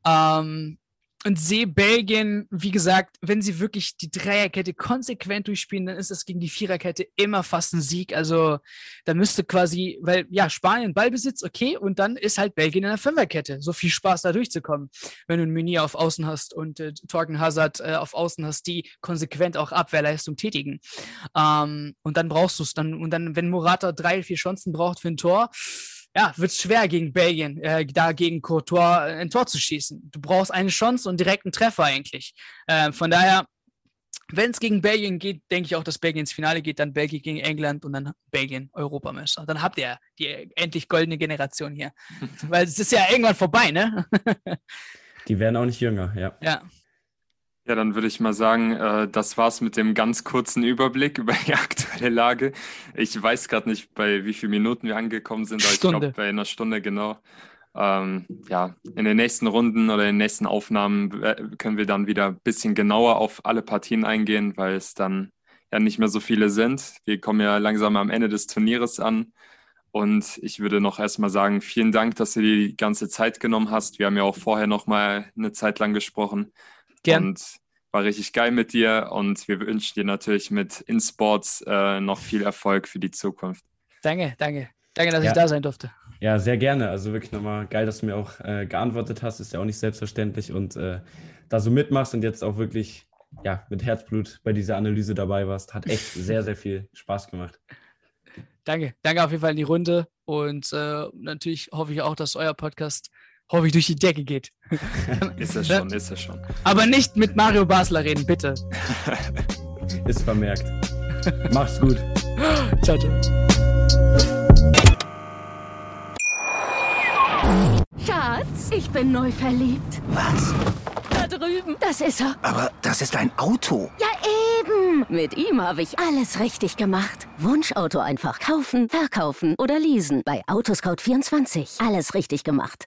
Ähm, und sehe Belgien, wie gesagt, wenn sie wirklich die Dreierkette konsequent durchspielen, dann ist das gegen die Viererkette immer fast ein Sieg. Also da müsste quasi, weil ja, Spanien Ballbesitz, okay, und dann ist halt Belgien in der Fünferkette. So viel Spaß da durchzukommen, wenn du einen Meunier auf Außen hast und äh, Torgen Hazard äh, auf Außen hast, die konsequent auch Abwehrleistung tätigen. Ähm, und dann brauchst du es dann, und dann, wenn Morata drei, vier Chancen braucht für ein Tor, ja, wird es schwer gegen Belgien, äh, da gegen Courtois äh, ein Tor zu schießen. Du brauchst eine Chance und direkt einen Treffer eigentlich. Äh, von daher wenn es gegen Belgien geht, denke ich auch, dass Belgien ins Finale geht, dann Belgien gegen England und dann Belgien Europameister. Dann habt ihr die endlich goldene Generation hier. Weil es ist ja irgendwann vorbei, ne? Die werden auch nicht jünger, ja. Ja. Ja, dann würde ich mal sagen, äh, das war's mit dem ganz kurzen Überblick über die aktuelle Lage. Ich weiß gerade nicht, bei wie vielen Minuten wir angekommen sind, aber ich Stunde. glaube bei einer Stunde genau. Ähm, ja, in den nächsten Runden oder in den nächsten Aufnahmen äh, können wir dann wieder ein bisschen genauer auf alle Partien eingehen, weil es dann ja nicht mehr so viele sind. Wir kommen ja langsam am Ende des Turnieres an. Und ich würde noch erstmal sagen, vielen Dank, dass du dir die ganze Zeit genommen hast. Wir haben ja auch vorher noch mal eine Zeit lang gesprochen. Gern. Und war richtig geil mit dir. Und wir wünschen dir natürlich mit InSports äh, noch viel Erfolg für die Zukunft. Danke, danke. Danke, dass Ja. ich da sein durfte. Ja, sehr gerne. Also wirklich nochmal geil, dass du mir auch äh, geantwortet hast. Ist ja auch nicht selbstverständlich und äh, da so mitmachst und jetzt auch wirklich ja, mit Herzblut bei dieser Analyse dabei warst. Hat echt sehr, sehr viel Spaß gemacht. Danke. Danke auf jeden Fall in die Runde. Und äh, natürlich hoffe ich auch, dass euer Podcast hoffe ich durch die Decke geht. Ist er schon, ist er schon. Aber nicht mit Mario Basler reden, bitte. Ist vermerkt. Mach's gut. Ciao, ciao. Schatz, ich bin neu verliebt. Was? Da drüben. Das ist er. Aber das ist ein Auto. Ja, eben. Mit ihm habe ich alles richtig gemacht. Wunschauto einfach kaufen, verkaufen oder leasen. Bei Autoscout24. Alles richtig gemacht.